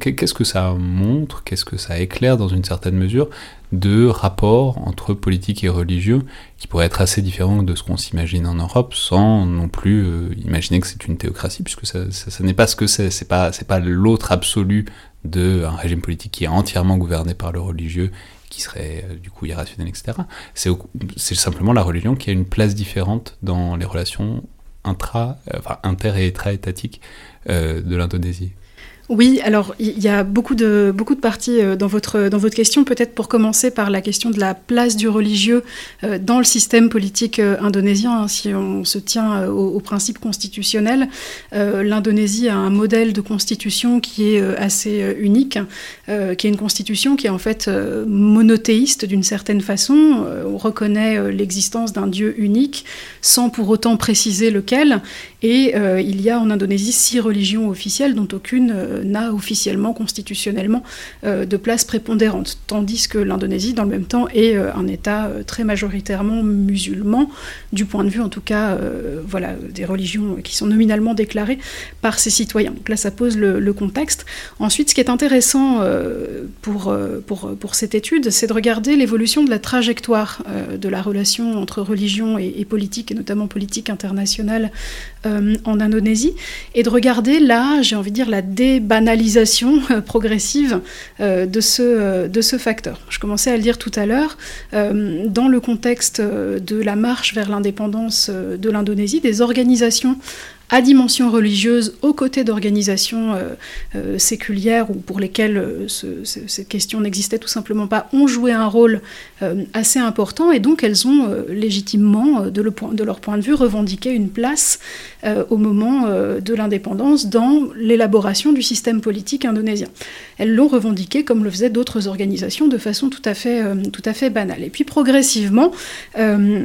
qu'est-ce que ça montre, qu'est-ce que ça éclaire dans une certaine mesure de rapports entre politique et religieux qui pourraient être assez différents de ce qu'on s'imagine en Europe, sans non plus euh, imaginer que c'est une théocratie, puisque ça, n'est pas ce que c'est, c'est pas, pas l'autre absolu d'un régime politique qui est entièrement gouverné par le religieux, qui serait euh, du coup irrationnel, etc. C'est, simplement la religion qui a une place différente dans les relations intra, euh, et étatiques de l'Indonésie. Oui, alors il y a beaucoup de, beaucoup de parties euh, dans votre, question. Peut-être pour commencer par la question de la place du religieux euh, dans le système politique euh, indonésien. Hein, si on se tient au, principe constitutionnel, l'Indonésie a un modèle de constitution qui est assez unique, qui est une constitution qui est en fait monothéiste d'une certaine façon. on reconnaît l'existence d'un Dieu unique sans pour autant préciser lequel. Et il y a en Indonésie six religions officielles dont aucune n'a officiellement, constitutionnellement, euh, de place prépondérante, tandis que l'Indonésie, dans le même temps, est euh, un État euh, très majoritairement musulman, du point de vue en tout cas voilà, des religions qui sont nominalement déclarées par ses citoyens. Donc là, ça pose le, contexte. Ensuite, ce qui est intéressant pour, pour, pour cette étude, c'est de regarder l'évolution de la trajectoire de la relation entre religion et politique, et notamment politique internationale en Indonésie, et de regarder là, j'ai envie de dire, la dé banalisation euh, progressive euh, de, ce, euh, de ce facteur. Je commençais à le dire tout à l'heure, dans le contexte de la marche vers l'indépendance de l'Indonésie, des organisations à dimension religieuse aux côtés d'organisations séculières ou pour lesquelles cette question n'existait tout simplement pas, ont joué un rôle assez important et donc elles ont légitimement, de, de, leur point de vue, revendiqué une place au moment de l'indépendance dans l'élaboration du système politique indonésien. Elles l'ont revendiqué comme le faisaient d'autres organisations de façon tout à fait, tout à fait banale. Et puis progressivement,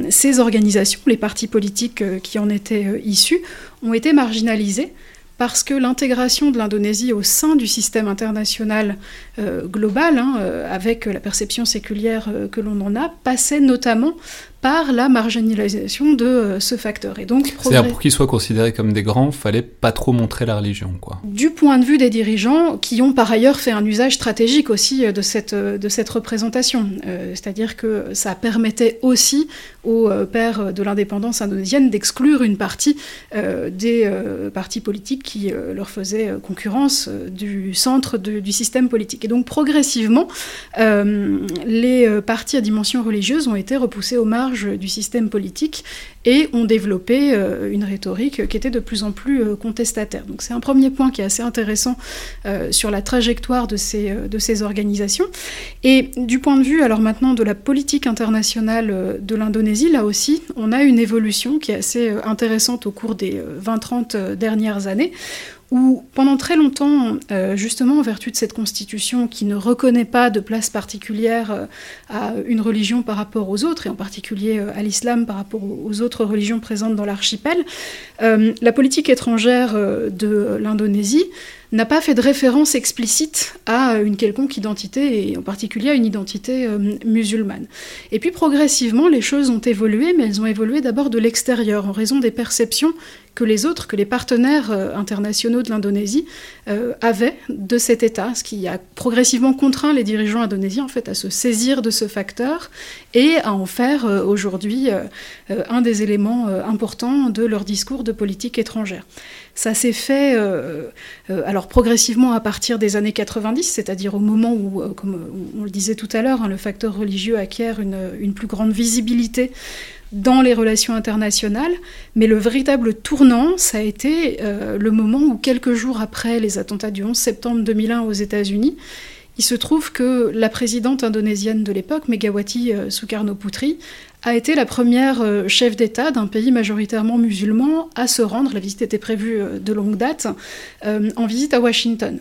ces organisations, les partis politiques qui en étaient issus, ont été marginalisés parce que l'intégration de l'Indonésie au sein du système international euh, global, hein, euh, avec la perception séculière euh, que l'on en a, passait notamment par la marginalisation de euh, ce facteur. Et donc, C'est-à-dire pour qu'ils soient considérés comme des grands, fallait pas trop montrer la religion, quoi. Du point de vue des dirigeants, qui ont par ailleurs fait un usage stratégique aussi euh, de cette, euh, de cette représentation, c'est-à-dire que ça permettait aussi aux pères de l'indépendance indonésienne d'exclure une partie des partis politiques qui leur faisaient concurrence du centre du système politique. Et donc progressivement, les partis à dimension religieuse ont été repoussés au marge du système politique et ont développé euh, une rhétorique qui était de plus en plus euh, contestataire. Donc c'est un premier point qui est assez intéressant euh, sur la trajectoire de ces, de ces organisations. Et du point de vue alors maintenant de la politique internationale de l'Indonésie, là aussi, on a une évolution qui est assez intéressante au cours des 20-30 dernières années où pendant très longtemps, euh, justement en vertu de cette constitution qui ne reconnaît pas de place particulière euh, à une religion par rapport aux autres, et en particulier euh, à l'islam par rapport aux autres religions présentes dans l'archipel, la politique étrangère de l'Indonésie n'a pas fait de référence explicite à une quelconque identité, et en particulier à une identité musulmane. Et puis progressivement, les choses ont évolué, mais elles ont évolué d'abord de l'extérieur, en raison des perceptions que les autres, que les partenaires euh, internationaux de l'Indonésie euh, avaient de cet État, ce qui a progressivement contraint les dirigeants indonésiens en à se saisir de ce facteur et à en faire euh, aujourd'hui un des éléments importants de leur discours de politique étrangère. Ça s'est fait alors progressivement à partir des années 90, c'est-à-dire au moment où, comme on le disait tout à l'heure, hein, le facteur religieux acquiert une, plus grande visibilité dans les relations internationales, mais le véritable tournant, ça a été euh, le moment où, quelques jours après les attentats du 11 septembre 2001 aux États-Unis, il se trouve que la présidente indonésienne de l'époque, Megawati euh, Sukarno-Putri, a été la première euh, chef d'État d'un pays majoritairement musulman à se rendre, la visite était prévue de longue date, en visite à Washington.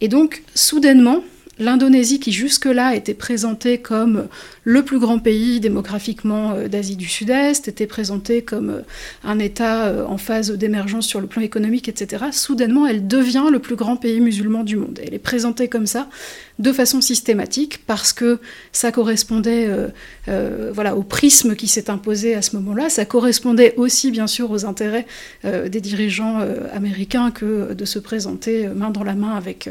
Et donc, soudainement, l'Indonésie, qui jusque-là était présentée comme le plus grand pays démographiquement euh, d'Asie du Sud-Est, était présenté comme euh, un État euh, en phase d'émergence sur le plan économique, etc., soudainement, elle devient le plus grand pays musulman du monde. Elle est présentée comme ça de façon systématique parce que ça correspondait voilà, au prisme qui s'est imposé à ce moment-là. Ça correspondait aussi, bien sûr, aux intérêts des dirigeants américains que de se présenter main dans la main avec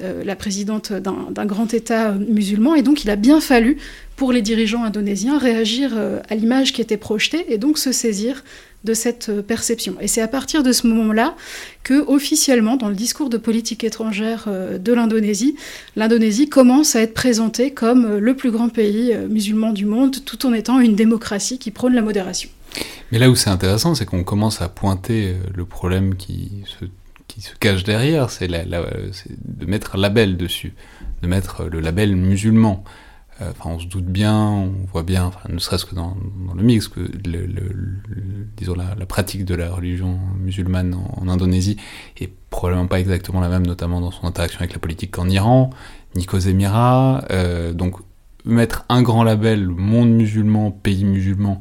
la présidente d'un grand État musulman. Et donc, il a bien fallu pour les dirigeants indonésiens réagir euh, à l'image qui était projetée et donc se saisir de cette euh, perception. Et c'est à partir de ce moment-là que, officiellement, dans le discours de politique étrangère euh, de l'Indonésie, l'Indonésie commence à être présentée comme le plus grand pays musulman du monde, tout en étant une démocratie qui prône la modération. Mais là où c'est intéressant, c'est qu'on commence à pointer le problème qui se, qui se cache derrière, c'est de mettre un label dessus, de mettre le label musulman. Euh, enfin, on se doute bien, on voit bien, enfin, ne serait-ce que dans, le mix, que disons la, pratique de la religion musulmane en, Indonésie est probablement pas exactement la même, notamment dans son interaction avec la politique en Iran, ni qu'aux Émirats. Euh, donc, mettre un grand label, monde musulman, pays musulman,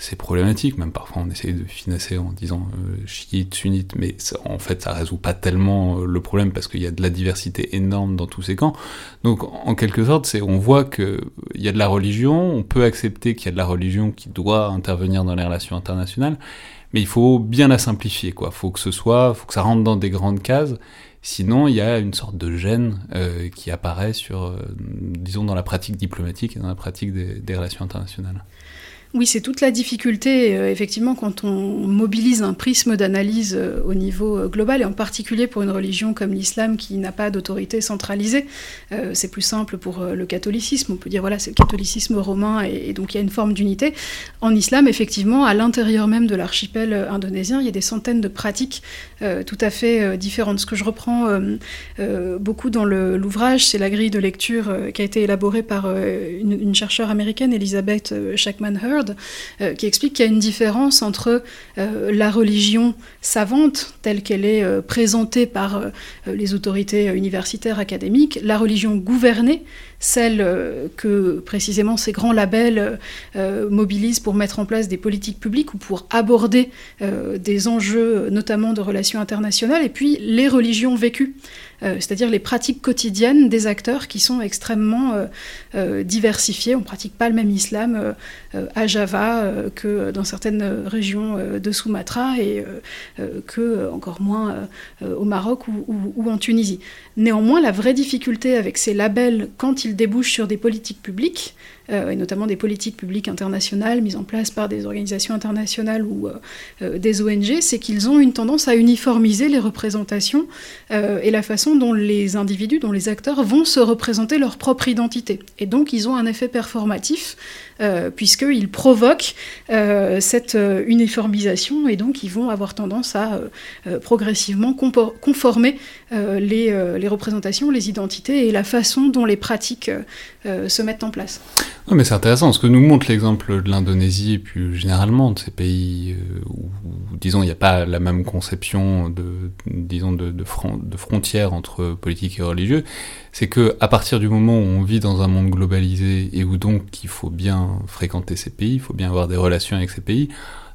c'est problématique, même parfois on essaye de financer en disant euh, chiite, sunnite, mais en fait ça résout pas tellement euh, le problème parce qu'il y a de la diversité énorme dans tous ces camps. Donc en quelque sorte, c'est on voit qu'il y a de la religion, on peut accepter qu'il y a de la religion qui doit intervenir dans les relations internationales, mais il faut bien la simplifier, quoi. Faut que ce soit, faut que ça rentre dans des grandes cases. Sinon, il y a une sorte de gêne euh, qui apparaît sur, disons, dans la pratique diplomatique et dans la pratique des relations internationales. Oui, c'est toute la difficulté, euh, effectivement, quand on mobilise un prisme d'analyse euh, au niveau euh, global, et en particulier pour une religion comme l'islam qui n'a pas d'autorité centralisée. c'est plus simple pour le catholicisme. On peut dire, voilà, c'est le catholicisme romain, et, donc il y a une forme d'unité. En islam, effectivement, à l'intérieur même de l'archipel indonésien, il y a des centaines de pratiques tout à fait différentes. Ce que je reprends beaucoup dans l'ouvrage, c'est la grille de lecture qui a été élaborée par une, chercheure américaine, Elizabeth Shackman-Hurd, euh, qui explique qu'il y a une différence entre euh, la religion savante, telle qu'elle est euh, présentée par les autorités universitaires académiques, la religion gouvernée, celle que précisément ces grands labels mobilisent pour mettre en place des politiques publiques ou pour aborder des enjeux notamment de relations internationales, et puis les religions vécues. Euh, c'est-à-dire les pratiques quotidiennes des acteurs qui sont extrêmement euh, euh, diversifiées. On ne pratique pas le même islam à Java que dans certaines régions de Sumatra et que encore moins au Maroc ou, en Tunisie. Néanmoins, la vraie difficulté avec ces labels, quand ils débouchent sur des politiques publiques, et notamment des politiques publiques internationales mises en place par des organisations internationales ou des ONG, c'est qu'ils ont une tendance à uniformiser les représentations et la façon dont les individus, dont les acteurs vont se représenter leur propre identité. Et donc ils ont un effet performatif euh, puisqu'ils provoquent euh, cette euh, uniformisation et donc ils vont avoir tendance à progressivement conformer les, représentations, les identités et la façon dont les pratiques se mettent en place. Mais c'est intéressant, ce que nous montre l'exemple de l'Indonésie et plus généralement de ces pays où, disons, il n'y a pas la même conception de, disons, de, frontières entre politique et religieux, c'est que à partir du moment où on vit dans un monde globalisé et où donc il faut bien fréquenter ces pays, il faut bien avoir des relations avec ces pays,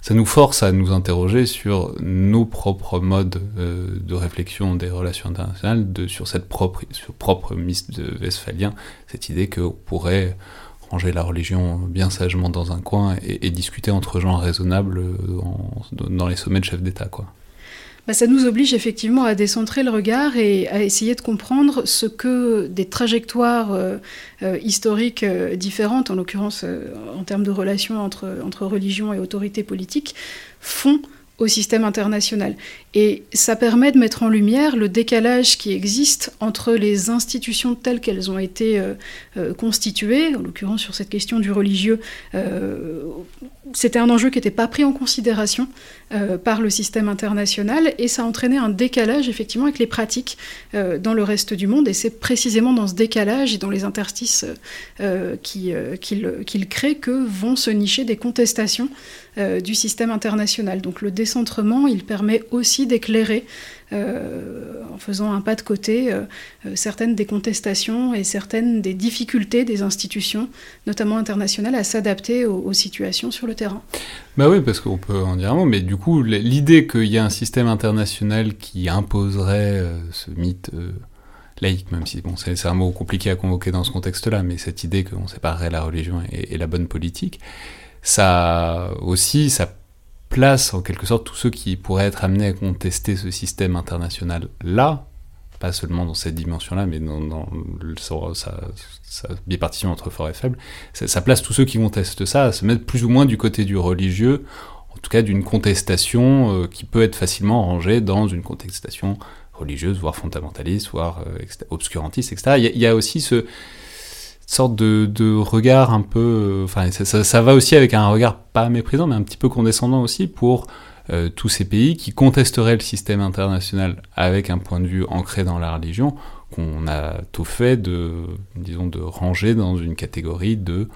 ça nous force à nous interroger sur nos propres modes euh, de réflexion des relations internationales, sur cette propre, sur propre mythe de westphalien, cette idée qu'on pourrait ranger la religion bien sagement dans un coin et, discuter entre gens raisonnables dans les sommets de chefs d'État, quoi. Bah, ça nous oblige effectivement à décentrer le regard et à essayer de comprendre ce que des trajectoires euh, euh, historiques euh, différentes, en l'occurrence en termes de relations entre, entre religion et autorité politique, font au système international. Et ça permet de mettre en lumière le décalage qui existe entre les institutions telles qu'elles ont été euh, euh, constituées, en l'occurrence sur cette question du religieux, euh, c'était un enjeu qui n'était pas pris en considération par le système international, et ça a entraîné un décalage effectivement avec les pratiques dans le reste du monde, et c'est précisément dans ce décalage et dans les interstices qu'il crée que vont se nicher des contestations du système international. Donc le décentrement, il permet aussi d'éclairer, euh, en faisant un pas de côté, euh, euh, certaines des contestations et certaines des difficultés des institutions, notamment internationales, à s'adapter aux, situations sur le terrain. Bah oui, parce qu'on peut en dire un mot, mais du coup, l'idée qu'il y a un système international qui imposerait ce mythe laïque, même si bon, c'est un mot compliqué à convoquer dans ce contexte-là, mais cette idée qu'on séparerait la religion et, et, la bonne politique, ça aussi, ça place en quelque sorte tous ceux qui pourraient être amenés à contester ce système international-là, pas seulement dans cette dimension-là, mais dans, dans sa, bipartition entre fort et faible, ça, place tous ceux qui contestent ça à se mettre plus ou moins du côté du religieux, en tout cas d'une contestation euh, qui peut être facilement rangée dans une contestation religieuse, voire fondamentaliste, voire euh, obscurantiste, etc. Il y, a aussi ce, sorte de, regard un peu, euh, enfin ça, ça, va aussi avec un regard pas méprisant mais un petit peu condescendant aussi pour euh, tous ces pays qui contesteraient le système international avec un point de vue ancré dans la religion qu'on a tout fait de disons de ranger dans une catégorie de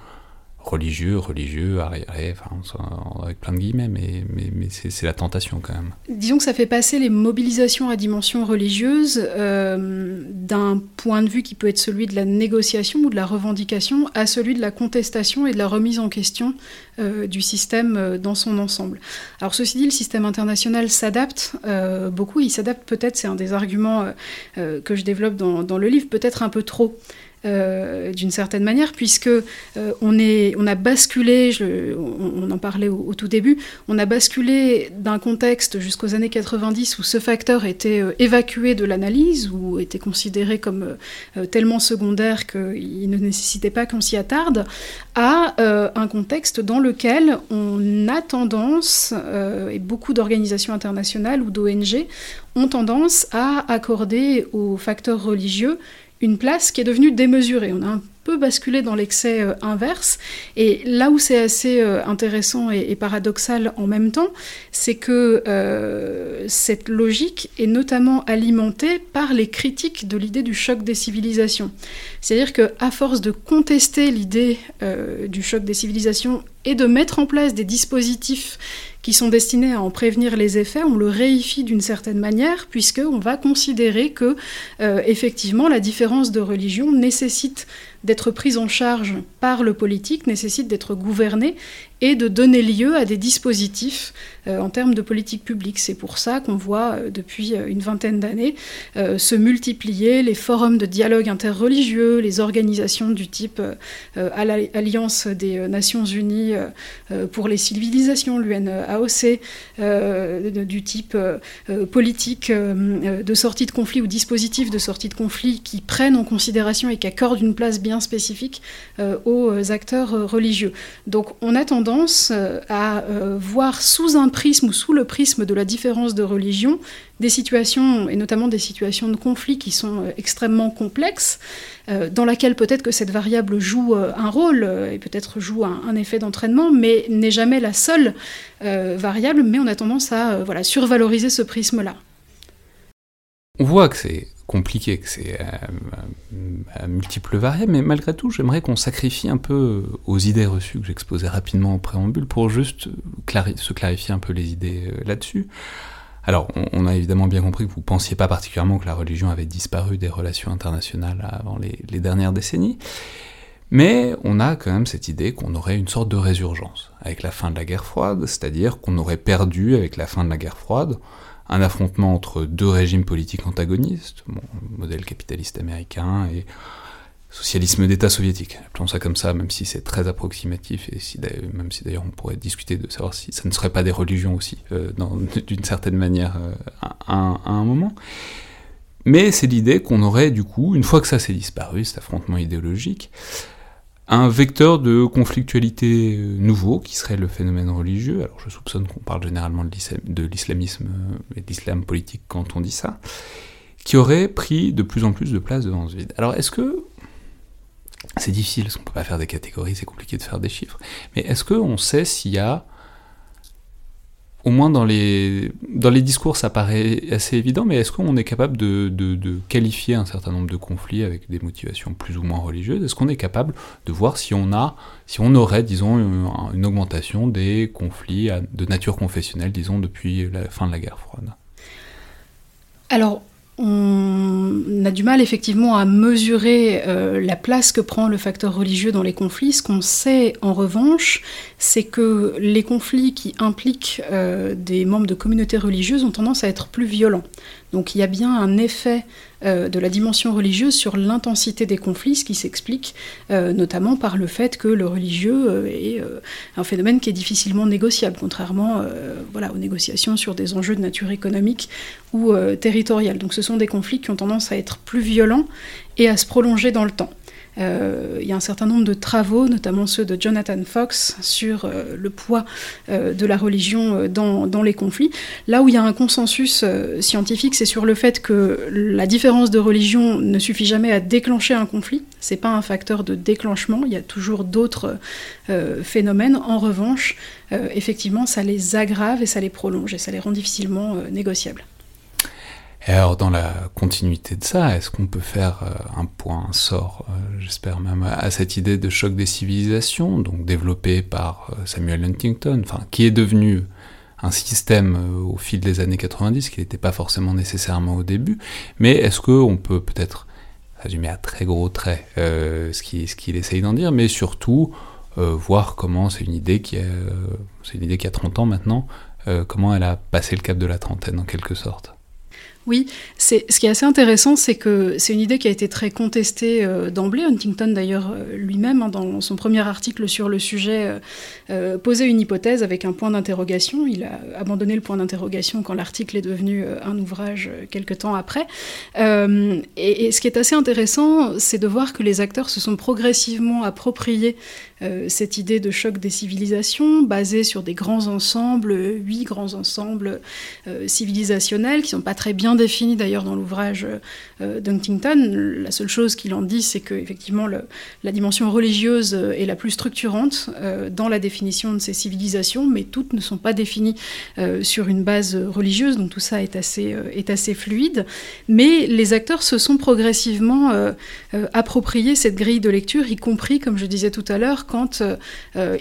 religieux, religieux, arriéré, enfin, avec plein de guillemets, mais, c'est la tentation quand même. Disons que ça fait passer les mobilisations à dimension religieuse euh, d'un point de vue qui peut être celui de la négociation ou de la revendication à celui de la contestation et de la remise en question euh, du système euh, dans son ensemble. Alors ceci dit, le système international s'adapte beaucoup, il s'adapte peut-être, c'est un des arguments que je développe dans, le livre, peut-être un peu trop. Euh, d'une certaine manière, puisque euh, on, a basculé, on, en parlait au, tout début, on a basculé d'un contexte jusqu'aux années 90 où ce facteur était euh, évacué de l'analyse, ou était considéré comme tellement secondaire qu'il ne nécessitait pas qu'on s'y attarde, à un contexte dans lequel on a tendance, et beaucoup d'organisations internationales ou d'ONG ont tendance à accorder aux facteurs religieux une place qui est devenue démesurée. On a un peu basculé dans l'excès euh, inverse. Et là où c'est assez euh, intéressant et, paradoxal en même temps, c'est que euh, cette logique est notamment alimentée par les critiques de l'idée du choc des civilisations. C'est-à-dire qu'à force de contester l'idée du choc des civilisations et de mettre en place des dispositifs qui sont destinés à en prévenir les effets, on le réifie d'une certaine manière, puisqu'on va considérer que, euh, effectivement, la différence de religion nécessite d'être prise en charge par le politique, nécessite d'être gouvernée et de donner lieu à des dispositifs euh, en termes de politique publique. C'est pour ça qu'on voit euh, depuis euh, une vingtaine d'années se multiplier les forums de dialogue interreligieux, les organisations du type Alliance des Nations Unies pour les civilisations, l'UNAOC, du type politique de sortie de conflit ou dispositifs de sortie de conflit qui prennent en considération et qui accordent une place bien spécifique aux acteurs religieux. Donc on a tendance euh, à euh, voir sous un prisme ou sous le prisme de la différence de religion des situations, et notamment des situations de conflit qui sont euh, extrêmement complexes, dans laquelle peut-être que cette variable joue un rôle et peut-être joue un, effet d'entraînement, mais n'est jamais la seule variable, mais on a tendance à voilà, survaloriser ce prisme-là. On voit que c'est compliqué, que c'est à, euh, multiples variables, mais malgré tout, j'aimerais qu'on sacrifie un peu aux idées reçues que j'exposais rapidement en préambule pour juste se clarifier un peu les idées euh, là-dessus. Alors, on, a évidemment bien compris que vous pensiez pas particulièrement que la religion avait disparu des relations internationales avant les dernières décennies, mais on a quand même cette idée qu'on aurait une sorte de résurgence avec la fin de la guerre froide, c'est-à-dire qu'on aurait perdu avec la fin de la guerre froide un affrontement entre deux régimes politiques antagonistes, modèle capitaliste américain et socialisme d'État soviétique. Appelons ça comme ça, même si c'est très approximatif, et si même si d'ailleurs on pourrait discuter de savoir si ça ne serait pas des religions aussi, euh, d'une certaine manière, euh, à, un moment. Mais c'est l'idée qu'on aurait du coup, une fois que ça s'est disparu, cet affrontement idéologique, un vecteur de conflictualité euh, nouveau qui serait le phénomène religieux. Alors je soupçonne qu'on parle généralement de l'islamisme euh, et de l'islam politique quand on dit ça, qui aurait pris de plus en plus de place devant ce vide. Alors est-ce que c'est difficile, parce qu'on peut pas faire des catégories, c'est compliqué de faire des chiffres, mais est-ce qu'on sait s'il y a au moins dans les, dans les discours, ça paraît assez évident, mais est-ce qu'on est capable de, de, qualifier un certain nombre de conflits avec des motivations plus ou moins religieuses? Est-ce qu'on est capable de voir si on, a, si on aurait, disons, une, augmentation des conflits de nature confessionnelle, disons, depuis la fin de la guerre froide? Alors, on a du mal effectivement à mesurer euh, la place que prend le facteur religieux dans les conflits. Ce qu'on sait en revanche, c'est que les conflits qui impliquent euh, des membres de communautés religieuses ont tendance à être plus violents. Donc il y a bien un effet euh, de la dimension religieuse sur l'intensité des conflits, ce qui s'explique euh, notamment par le fait que le religieux est un phénomène qui est difficilement négociable, contrairement voilà, aux négociations sur des enjeux de nature économique ou territoriale. Donc ce sont des conflits qui ont tendance à être plus violents et à se prolonger dans le temps. Euh, il y a un certain nombre de travaux, notamment ceux de Jonathan Fox, sur euh, le poids euh, de la religion dans, dans, les conflits. Là où il y a un consensus scientifique, c'est sur le fait que la différence de religion ne suffit jamais à déclencher un conflit. C'est pas un facteur de déclenchement. Il y a toujours d'autres phénomènes. En revanche, effectivement, ça les aggrave et ça les prolonge et ça les rend difficilement négociables. Et alors, dans la continuité de ça, est-ce qu'on peut faire euh, un point, un sort, euh, j'espère même, à cette idée de choc des civilisations, donc développée par euh, Samuel Huntington, enfin, qui est devenu un système au fil des années 90, qui n'était pas forcément nécessairement au début, mais est-ce qu'on peut peut-être résumer à très gros traits ce qu'il essaye d'en dire, mais surtout voir comment c'est une idée qui c'est une idée qui a 30 ans maintenant, comment elle a passé le cap de la trentaine en quelque sorte? Oui, ce qui est assez intéressant, c'est que c'est une idée qui a été très contestée euh, d'emblée. Huntington, d'ailleurs, euh, lui-même, hein, dans son premier article sur le sujet, euh, posait une hypothèse avec un point d'interrogation. Il a abandonné le point d'interrogation quand l'article est devenu un ouvrage quelque temps après. Et, ce qui est assez intéressant, c'est de voir que les acteurs se sont progressivement appropriés cette idée de choc des civilisations, basée sur des grands ensembles, huit grands ensembles civilisationnels qui sont pas très bien défini d'ailleurs dans l'ouvrage euh, d'Huntington. La seule chose qu'il en dit, c'est que effectivement la dimension religieuse euh, est la plus structurante euh, dans la définition de ces civilisations, mais toutes ne sont pas définies sur une base religieuse, donc tout ça est assez, est assez fluide. Mais les acteurs se sont progressivement appropriés cette grille de lecture, y compris, comme je disais tout à l'heure, quand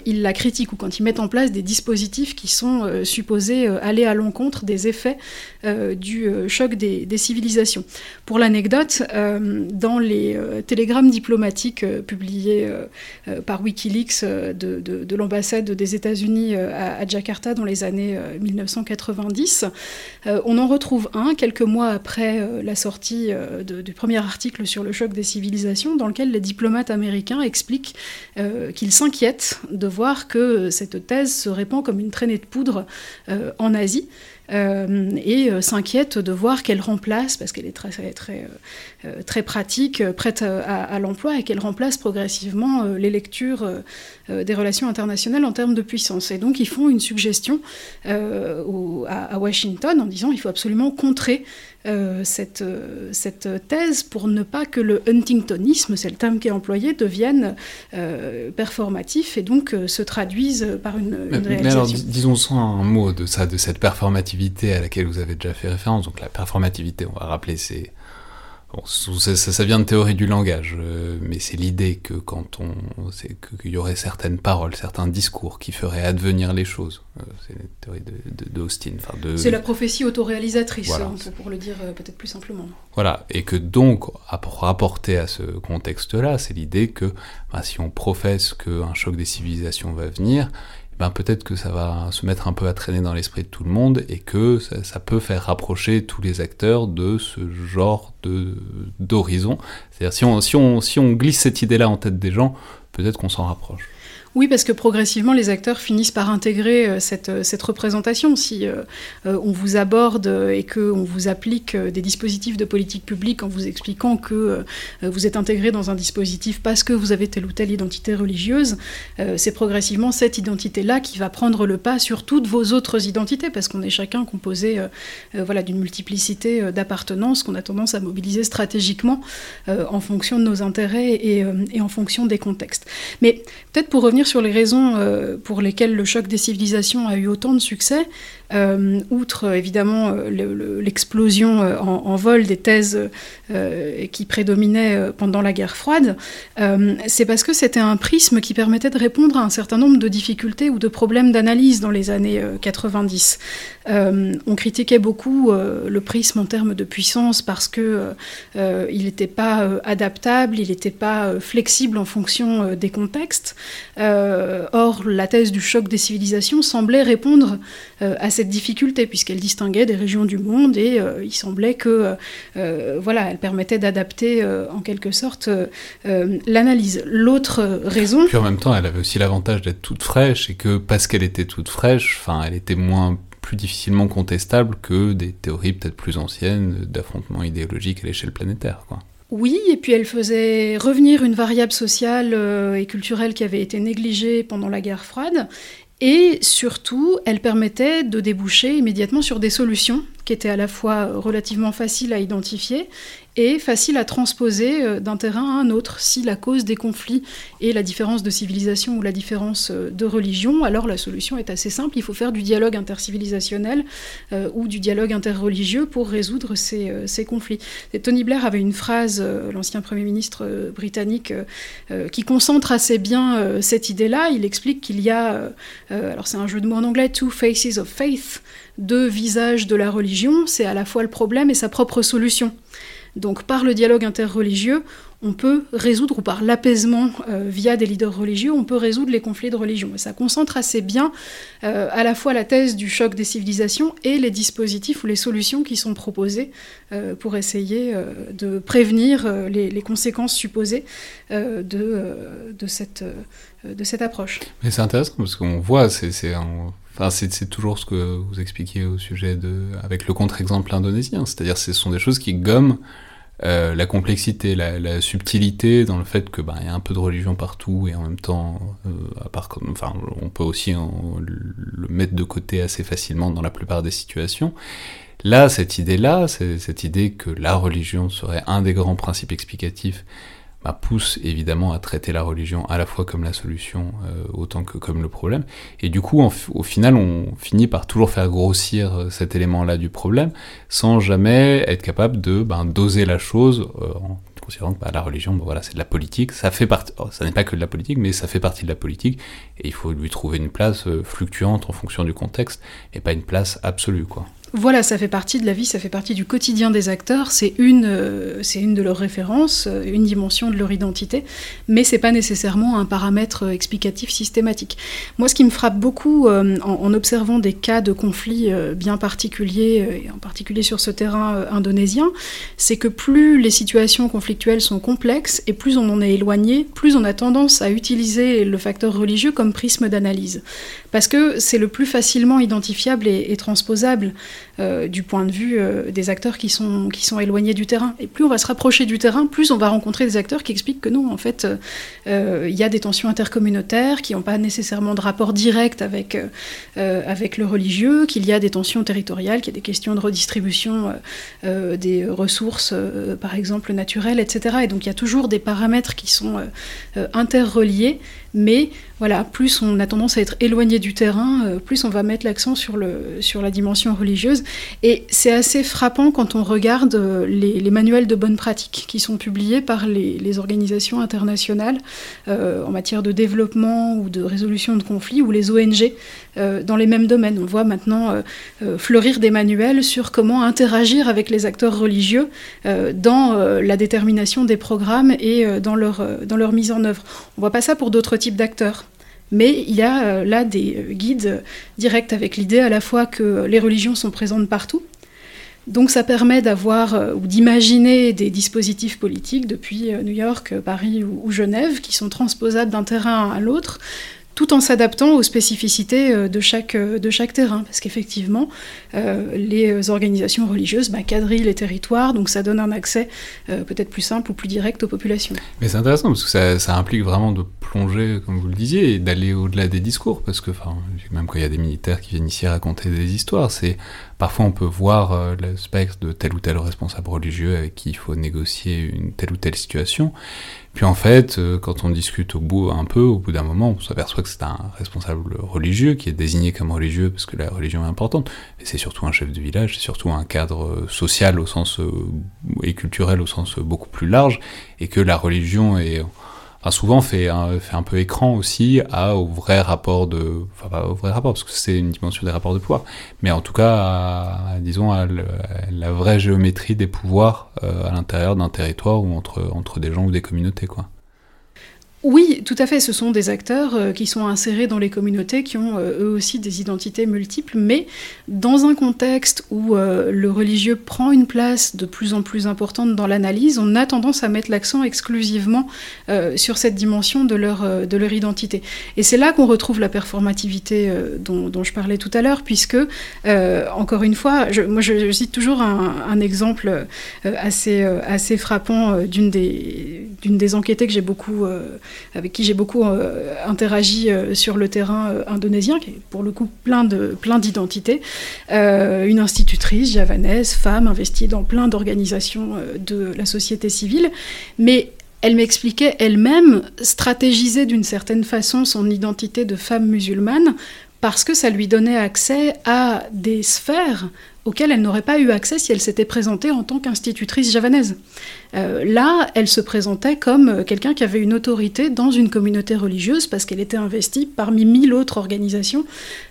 ils la critiquent ou quand ils mettent en place des dispositifs qui sont supposés aller à l'encontre des effets du choc des, civilisations. Pour l'anecdote, euh, dans les euh, télégrammes diplomatiques euh, publiés par Wikileaks de, l'ambassade des États-Unis à, Jakarta dans les années 1990, on en retrouve un quelques mois après la sortie du premier article sur le choc des civilisations, dans lequel les diplomates américains expliquent qu'ils s'inquiètent de voir que cette thèse se répand comme une traînée de poudre en Asie. Euh, et euh, s'inquiète de voir qu'elle remplace, parce qu'elle est très, très, euh, très pratique, prête à, l'emploi, et qu'elle remplace progressivement les lectures des relations internationales en termes de puissance. Et donc ils font une suggestion à, Washington en disant il faut absolument contrer cette, cette, thèse pour ne pas que le huntingtonisme, c'est le terme qui est employé, devienne performatif et donc se traduise par une, une réalisation. Mais alors, disons un mot de ça, de cette performativité à laquelle vous avez déjà fait référence, donc la performativité, on va rappeler, c'est Bon, ça, ça, vient de théorie du langage, euh, mais c'est l'idée que quand on, c'est qu'il y aurait certaines paroles, certains discours qui feraient advenir les choses. Euh, c'est la théorie d'Austin. De, c'est la prophétie autoréalisatrice, hein, pour le dire euh, peut-être plus simplement. Voilà, et que donc, rapporté à ce contexte-là, c'est l'idée que bah, si on professe qu'un choc des civilisations va venir, ben peut-être que ça va se mettre un peu à traîner dans l'esprit de tout le monde et que ça, peut faire rapprocher tous les acteurs de ce genre d'horizon. C'est-à-dire si on, si, on, si on glisse cette idée-là en tête des gens, peut-être qu'on s'en rapproche. Oui, parce que progressivement, les acteurs finissent par intégrer euh, cette, euh, cette, représentation. Si euh, on vous aborde et qu'on vous applique des dispositifs de politique publique en vous expliquant que vous êtes intégré dans un dispositif parce que vous avez telle ou telle identité religieuse, c'est progressivement cette identité-là qui va prendre le pas sur toutes vos autres identités, parce qu'on est chacun composé voilà, d'une multiplicité d'appartenances qu'on a tendance à mobiliser stratégiquement en fonction de nos intérêts et, et en fonction des contextes. Mais peut-être pour revenir sur les raisons euh, pour lesquelles le choc des civilisations a eu autant de succès, euh, outre évidemment euh, l'explosion en, vol des thèses qui prédominaient pendant la guerre froide, c'est parce que c'était un prisme qui permettait de répondre à un certain nombre de difficultés ou de problèmes d'analyse dans les années 90. on critiquait beaucoup le prisme en termes de puissance parce que il n'était pas adaptable, il n'était pas flexible en fonction des contextes. Euh, or, la thèse du choc des civilisations semblait répondre euh, à cette difficulté, puisqu'elle distinguait des régions du monde et euh, il semblait que, voilà, elle permettait d'adapter en quelque sorte l'analyse. L'autre raison. Puis en même temps, elle avait aussi l'avantage d'être toute fraîche et que parce qu'elle était toute fraîche, enfin, elle était moins plus difficilement contestable que des théories peut-être plus anciennes d'affrontements idéologiques à l'échelle planétaire, quoi. Oui, et puis elle faisait revenir une variable sociale euh, et culturelle qui avait été négligée pendant la guerre froide. Et surtout, elle permettait de déboucher immédiatement sur des solutions qui étaient à la fois relativement faciles à identifier et facile à transposer euh, d'un terrain à un autre. Si la cause des conflits est la différence de civilisation ou la différence euh, de religion, alors la solution est assez simple. Il faut faire du dialogue intercivilisationnel euh, ou du dialogue interreligieux pour résoudre ces, ces conflits. Tony Blair avait une phrase, l'ancien Premier ministre britannique, qui concentre assez bien cette idée-là. Il explique qu'il y a, alors c'est un jeu de mots en anglais, two faces of faith, deux visages de la religion, c'est à la fois le problème et sa propre solution. Donc par le dialogue interreligieux, on peut résoudre, ou par l'apaisement euh, via des leaders religieux, on peut résoudre les conflits de religion. Et ça concentre assez bien euh, à la fois la thèse du choc des civilisations et les dispositifs ou les solutions qui sont proposées euh, pour essayer de prévenir les, conséquences supposées de, de, cette, de cette approche. Mais c'est intéressant parce qu'on voit, c'est Enfin, c'est toujours ce que vous expliquiez au sujet de, avec le contre-exemple indonésien, c'est-à-dire ce sont des choses qui gomment euh, la complexité, la, subtilité dans le fait que bah, y a un peu de religion partout et en même temps, euh, à part, enfin, on peut aussi le mettre de côté assez facilement dans la plupart des situations. Là, cette idée-là, cette idée que la religion serait un des grands principes explicatifs bah, pousse évidemment à traiter la religion à la fois comme la solution euh, autant que comme le problème. Et du coup, au final, on finit par toujours faire grossir euh, cet élément-là du problème sans jamais être capable de ben, doser la chose euh, en considérant que bah, la religion, voilà, c'est de la politique. Ça fait partie, oh, ça n'est pas que de la politique, mais ça fait partie de la politique et il faut lui trouver une place fluctuante en fonction du contexte et pas une place absolue, quoi. Voilà, ça fait partie de la vie, ça fait partie du quotidien des acteurs, c'est une, euh, une de leurs références, euh, une dimension de leur identité, mais c'est pas nécessairement un paramètre euh, explicatif systématique. Moi, ce qui me frappe beaucoup en, observant des cas de conflits bien particuliers, et en particulier sur ce terrain indonésien, c'est que plus les situations conflictuelles sont complexes et plus on en est éloigné, plus on a tendance à utiliser le facteur religieux comme prisme d'analyse, parce que c'est le plus facilement identifiable et transposable. Euh, du point de vue euh, des acteurs qui sont, qui sont éloignés du terrain. Et plus on va se rapprocher du terrain, plus on va rencontrer des acteurs qui expliquent que non, en fait, euh, il y a des tensions intercommunautaires qui n'ont pas nécessairement de rapport direct avec, avec le religieux, qu'il y a des tensions territoriales, qu'il y a des questions de redistribution des ressources, par exemple naturelles, etc. Et donc il y a toujours des paramètres qui sont interreliés mais voilà, plus on a tendance à être éloigné du terrain, euh, plus on va mettre l'accent sur, la dimension religieuse. Et c'est assez frappant quand on regarde euh, les, manuels de bonne pratique qui sont publiés par les, organisations internationales euh, en matière de développement ou de résolution de conflits, ou les ONG dans les mêmes domaines. On voit maintenant fleurir des manuels sur comment interagir avec les acteurs religieux dans la détermination des programmes et dans, leur, dans leur mise en œuvre. On voit pas ça pour d'autres type d'acteurs. Mais il y a euh, là des euh, guides directs avec l'idée à la fois que les religions sont présentes partout. Donc ça permet d'avoir euh, ou d'imaginer des dispositifs politiques depuis New York, Paris ou Genève qui sont transposables d'un terrain à l'autre tout en s'adaptant aux spécificités euh, de chaque, euh, de chaque terrain. Parce qu'effectivement, euh, les organisations religieuses bah, quadrillent les territoires, donc ça donne un accès peut-être plus simple ou plus direct aux populations. Mais c'est intéressant parce que ça, implique vraiment de plonger, comme vous le disiez, et d'aller au-delà des discours. Parce que même quand il y a des militaires qui viennent ici raconter des histoires, c'est parfois on peut voir le spectre de tel ou tel responsable religieux avec qui il faut négocier une telle ou telle situation. Puis en fait, euh, quand on discute au bout un peu, au bout d'un moment, on s'aperçoit que c'est un responsable religieux qui est désigné comme religieux parce que la religion est importante. Mais c'est surtout un chef de village, c'est surtout un cadre social au sens euh, et culturel au sens beaucoup plus large, et que la religion est souvent fait un, fait un peu écran aussi à, au vrai rapport de. Enfin, pas au vrai rapport, parce que c'est une dimension des rapports de pouvoir, mais en tout cas, à, disons, à, la vraie géométrie des pouvoirs euh, à l'intérieur d'un territoire ou entre, entre des gens ou des communautés, quoi. Oui, tout à fait. Ce sont des acteurs euh, qui sont insérés dans les communautés, qui ont euh, eux aussi des identités multiples, mais dans un contexte où euh, le religieux prend une place de plus en plus importante dans l'analyse, on a tendance à mettre l'accent exclusivement sur cette dimension de leur, de leur identité. Et c'est là qu'on retrouve la performativité dont, je parlais tout à l'heure, puisque, encore une fois, je, moi cite toujours un, un exemple assez, assez frappant d'une des, d'une des enquêtées que j'ai beaucoup avec qui j'ai beaucoup euh, interagi euh, sur le terrain euh, indonésien, qui est pour le coup plein de plein d'identités. une institutrice javanaise, femme, investie dans plein d'organisations de la société civile, mais elle m'expliquait elle-même stratégiser d'une certaine façon son identité de femme musulmane parce que ça lui donnait accès à des sphères auquel elle n'aurait pas eu accès si elle s'était présentée en tant qu'institutrice javanaise. Euh, là, elle se présentait comme euh, quelqu'un qui avait une autorité dans une communauté religieuse parce qu'elle était investie parmi mille autres organisations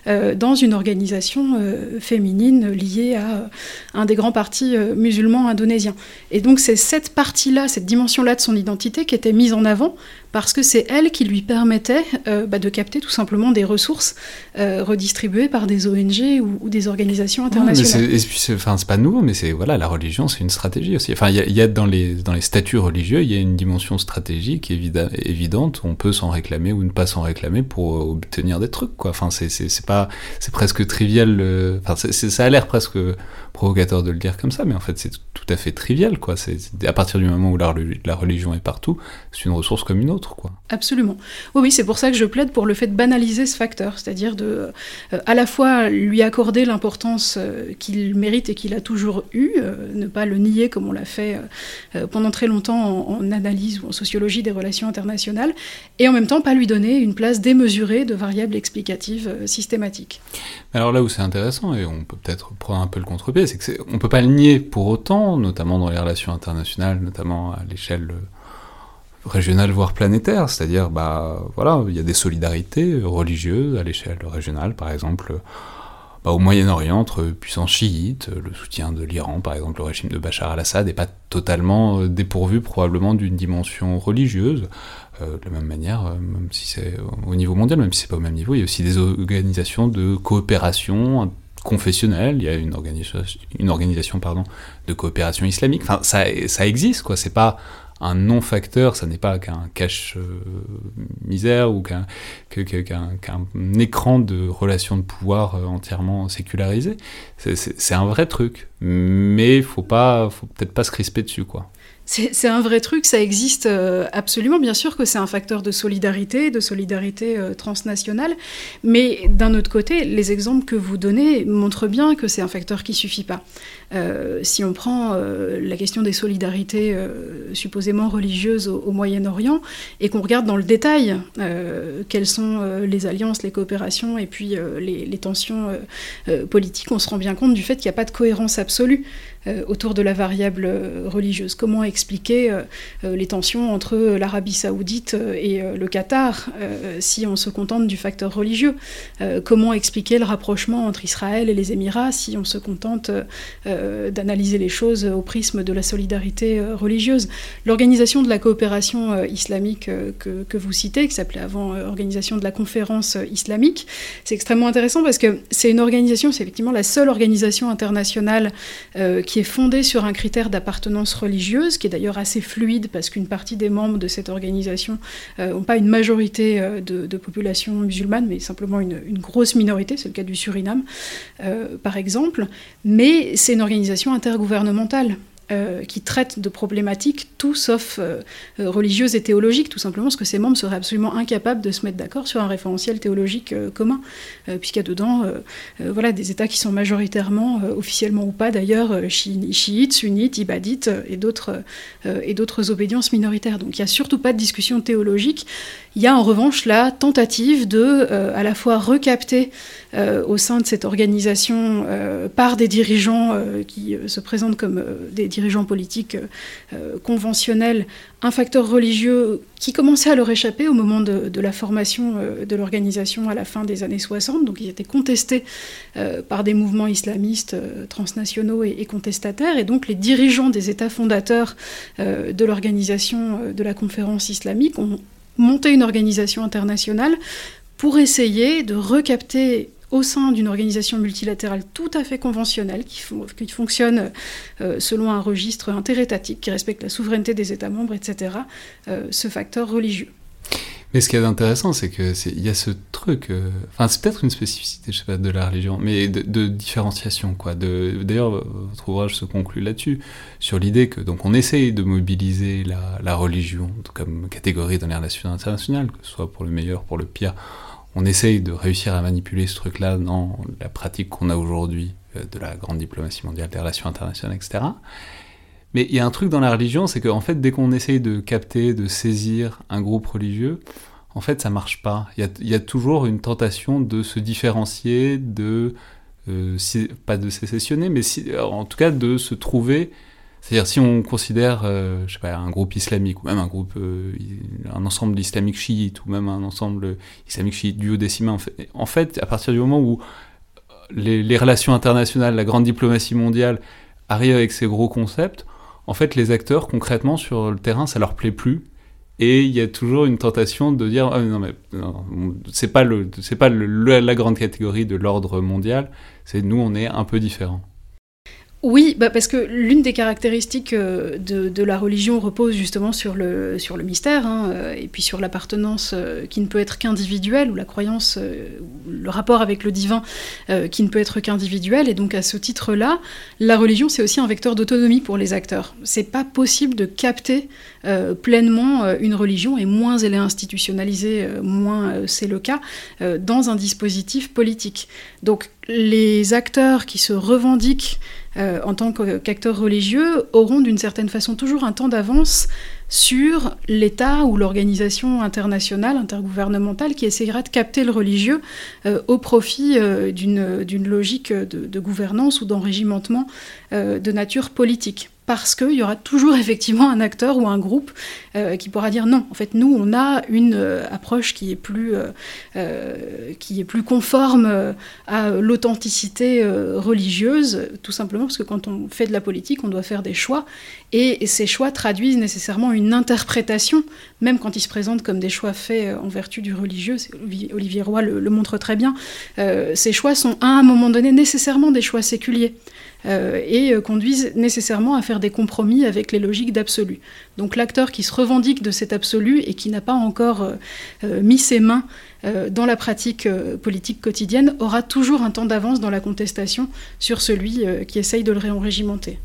euh, dans une organisation féminine liée à un des grands partis musulmans indonésiens. Et donc c'est cette partie-là, cette dimension-là de son identité qui était mise en avant parce que c'est elle qui lui permettait bah, de capter tout simplement des ressources redistribuées par des ONG ou, des organisations internationales. enfin, c'est pas nouveau, mais c'est voilà, la religion, c'est une stratégie aussi. Enfin, il y, a dans les dans les statuts religieux, il y a une dimension stratégique évidente. On peut s'en réclamer ou ne pas s'en réclamer pour obtenir des trucs, quoi. Enfin, c'est presque trivial. Euh, enfin, ça a l'air presque provocateur de le dire comme ça, mais en fait, c'est tout à fait trivial, quoi. C'est à partir du moment où la, la religion est partout, c'est une ressource comme une autre, quoi. Absolument. Oui, oui, c'est pour ça que je plaide pour le fait de banaliser ce facteur, c'est-à-dire de, euh, à la fois lui accorder l'importance euh, qu'il mérite et qu'il a toujours eu, ne pas le nier comme on l'a fait euh, pendant très longtemps en, analyse ou en sociologie des relations internationales, et en même temps pas lui donner une place démesurée de variables explicatives euh, systématiques. Alors là où c'est intéressant, et on peut peut-être prendre un peu le contre-pied, c'est qu'on ne peut pas le nier pour autant, notamment dans les relations internationales, notamment à l'échelle euh, régionale voire planétaire, c'est-à-dire bah voilà, il y a des solidarités religieuses à l'échelle régionale, par exemple bah, au Moyen-Orient, entre puissances chiites, le soutien de l'Iran, par exemple, le régime de Bachar al-Assad, n'est pas totalement euh, dépourvu probablement d'une dimension religieuse. Euh, de la même manière, euh, même si c'est au niveau mondial, même si c'est pas au même niveau, il y a aussi des organisations de coopération confessionnelle, il y a une organisation, une organisation pardon, de coopération islamique. Enfin, ça, ça existe, quoi. C'est pas un non-facteur, ça n'est pas qu'un cache-misère ou qu'un écran de relations de pouvoir euh, entièrement sécularisé. C'est un vrai truc, mais faut pas, faut peut-être pas se crisper dessus, quoi. C'est un vrai truc, ça existe euh, absolument. Bien sûr que c'est un facteur de solidarité, de solidarité euh, transnationale, mais d'un autre côté, les exemples que vous donnez montrent bien que c'est un facteur qui suffit pas. Euh, si on prend la question des solidarités supposément religieuses au, Moyen-Orient et qu'on regarde dans le détail quelles sont les alliances, les coopérations et puis les, tensions politiques, on se rend bien compte du fait qu'il n'y a pas de cohérence absolue. Euh, autour de la variable euh, religieuse. Comment expliquer euh, les tensions entre l'Arabie saoudite et le Qatar si on se contente du facteur religieux? Comment expliquer le rapprochement entre Israël et les Émirats si on se contente d'analyser les choses au prisme de la solidarité religieuse? L'organisation de la coopération islamique que, que, vous citez, qui s'appelait avant Organisation de la conférence islamique, c'est extrêmement intéressant parce que c'est une organisation, c'est effectivement la seule organisation internationale est fondée sur un critère d'appartenance religieuse, qui est d'ailleurs assez fluide parce qu'une partie des membres de cette organisation n'ont euh, pas une majorité euh, de, population musulmane, mais simplement une, grosse minorité, c'est le cas du Suriname euh, par exemple. Mais c'est une organisation intergouvernementale. Euh, qui traite de problématiques tout sauf euh, euh, religieuses et théologiques, tout simplement parce que ces membres seraient absolument incapables de se mettre d'accord sur un référentiel théologique commun, puisqu'il y a dedans voilà, des États qui sont majoritairement, officiellement ou pas d'ailleurs, chiites, sunnites, ibadites et d'autres et d'autres obédiences minoritaires. Donc il n'y a surtout pas de discussion théologique. Il y a en revanche la tentative de à la fois recapter au sein de cette organisation par des dirigeants qui se présentent comme des dirigeants dirigeants politiques euh, conventionnels un facteur religieux qui commençait à leur échapper au moment de, la formation euh, de l'organisation à la fin des années 60. Donc ils étaient contestés euh, par des mouvements islamistes transnationaux et, contestataires. Et donc les dirigeants des États fondateurs de l'organisation de la conférence islamique ont monté une organisation internationale pour essayer de recapter au sein d'une organisation multilatérale tout à fait conventionnelle, qui, fonctionne euh, selon un registre interétatique, qui respecte la souveraineté des États membres, etc., euh, ce facteur religieux. Mais ce qui est intéressant, c'est qu'il y a ce truc, euh, enfin c'est peut-être une spécificité, je sais pas, de la religion, mais de, différenciation, quoi. D'ailleurs, votre ouvrage se conclut là-dessus, sur l'idée que donc on essaye de mobiliser la, la religion comme catégorie dans les relations internationales, que ce soit pour le meilleur, pour le pire, on essaye de réussir à manipuler ce truc-là dans la pratique qu'on a aujourd'hui euh, de la grande diplomatie mondiale, des relations internationales, etc. Mais il y a un truc dans la religion, c'est qu'en fait, dès qu'on essaye de capter, de saisir un groupe religieux, en fait, ça marche pas. Il y a, toujours une tentation de se différencier, de pas de sécessionner, mais en tout cas de se trouver c'est-à-dire si on considère, euh, un groupe islamique ou même un groupe, euh, un ensemble islamique chiite ou même un ensemble islamique chiite duodécimain, en fait, en fait, à partir du moment où les, les, relations internationales, la grande diplomatie mondiale arrivent avec ces gros concepts, en fait, les acteurs concrètement sur le terrain, ça leur plaît plus. Et il y a toujours une tentation de dire oh, non mais c'est pas le c'est pas la grande catégorie de l'ordre mondial, c'est nous on est un peu différents. Oui, bah parce que l'une des caractéristiques euh, de, la religion repose justement sur le, sur le mystère, hein, euh, et puis sur l'appartenance euh, qui ne peut être qu'individuelle, ou la croyance, le rapport avec le divin qui ne peut être qu'individuel, et donc à ce titre-là, la religion c'est aussi un vecteur d'autonomie pour les acteurs. C'est pas possible de capter pleinement une religion, et moins elle est institutionnalisée, moins c'est le cas, dans un dispositif politique. Donc les acteurs qui se revendiquent euh, en tant qu'acteurs religieux auront d'une certaine façon toujours un temps d'avance sur l'État ou l'organisation internationale, intergouvernementale, qui essaiera de capter le religieux euh, au profit euh, d'une logique de, gouvernance ou d'enrégimentement de nature politique parce qu'il y aura toujours effectivement un acteur ou un groupe euh, qui pourra dire non. En fait, nous, on a une euh, approche qui est plus, euh, qui est plus conforme à l'authenticité religieuse, tout simplement parce que quand on fait de la politique, on doit faire des choix, et, ces choix traduisent nécessairement une interprétation, même quand ils se présentent comme des choix faits en vertu du religieux. Olivier Roy le, le montre très bien. ces choix sont à un moment donné nécessairement des choix séculiers. Euh, et euh, conduisent nécessairement à faire des compromis avec les logiques d'absolu. Donc l'acteur qui se revendique de cet absolu et qui n'a pas encore euh, mis ses mains dans la pratique politique quotidienne aura toujours un temps d'avance dans la contestation sur celui qui essaye de le réenrégimenter.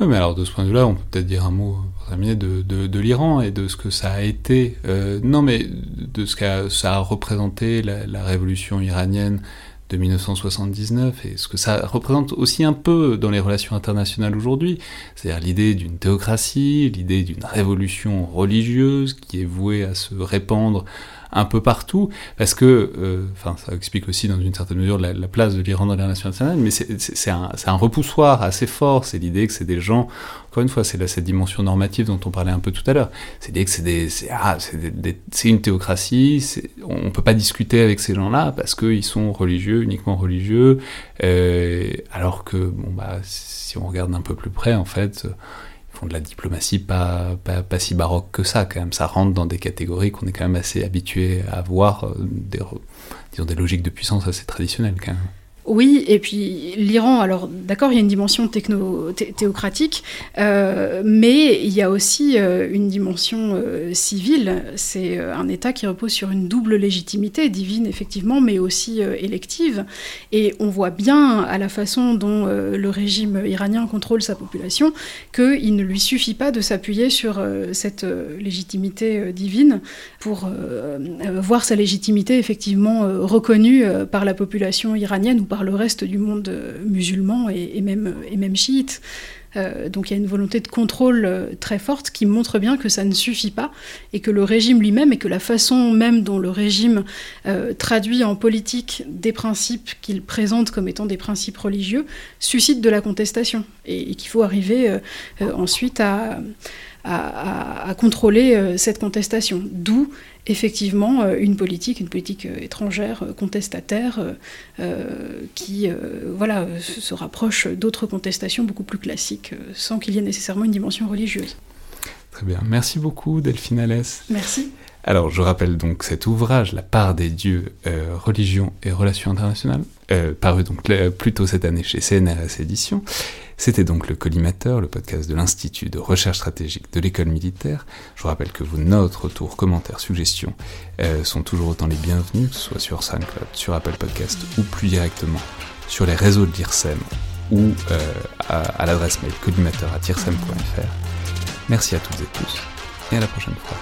Oui, mais alors de ce point de vue-là, on peut peut-être dire un mot de, de, de l'Iran et de ce que ça a été, non mais de ce que ça a représenté la, la révolution iranienne de 1979 et ce que ça représente aussi un peu dans les relations internationales aujourd'hui, c'est-à-dire l'idée d'une théocratie, l'idée d'une révolution religieuse qui est vouée à se répandre un peu partout, parce que, euh, ça explique aussi dans une certaine mesure la, place de l'Iran dans les relations internationales, mais c'est un, un, repoussoir assez fort, c'est l'idée que c'est des gens, encore une fois, c'est cette dimension normative dont on parlait un peu tout à l'heure, c'est l'idée que c'est des, ah, c'est une théocratie, on ne peut pas discuter avec ces gens-là parce qu'ils sont religieux, uniquement religieux, euh, alors que, bon, bah, si on regarde un peu plus près, en fait, de la diplomatie pas, pas, pas, si baroque que ça, quand même. Ça rentre dans des catégories qu'on est quand même assez habitué à voir, euh, des, disons, des logiques de puissance assez traditionnelles, quand même. Oui, et puis l'Iran, alors d'accord, il y a une dimension techno théocratique, euh, mais il y a aussi euh, une dimension euh, civile. C'est un État qui repose sur une double légitimité, divine effectivement, mais aussi élective. Et on voit bien à la façon dont le régime iranien contrôle sa population qu'il ne lui suffit pas de s'appuyer sur cette légitimité divine pour voir sa légitimité effectivement reconnue par la population iranienne ou par le reste du monde euh, musulman et, même, chiite. Euh, donc il y a une volonté de contrôle euh, très forte qui montre bien que ça ne suffit pas et que le régime lui-même et que la façon même dont le régime traduit en politique des principes qu'il présente comme étant des principes religieux suscite de la contestation et, qu'il faut arriver ensuite à, à, contrôler cette contestation. D'où effectivement euh, une politique, une politique euh, étrangère euh, contestataire qui voilà, se rapproche d'autres contestations beaucoup plus classiques sans qu'il y ait nécessairement une dimension religieuse. Très bien. Merci beaucoup Delphine Alès. Merci. Alors, je rappelle donc cet ouvrage, La part des dieux, religion et relations internationales, paru donc plus tôt cette année chez CNRS Éditions. C'était donc le Collimateur, le podcast de l'Institut de recherche stratégique de l'école militaire. Je vous rappelle que vos notes, retours, commentaires, suggestions euh, sont toujours autant les bienvenus, que ce soit sur SoundCloud, sur Apple Podcast ou plus directement sur les réseaux de l'IRSEM ou euh, à, l'adresse mail collimateur.tirsem.fr. Merci à toutes et tous et à la prochaine fois.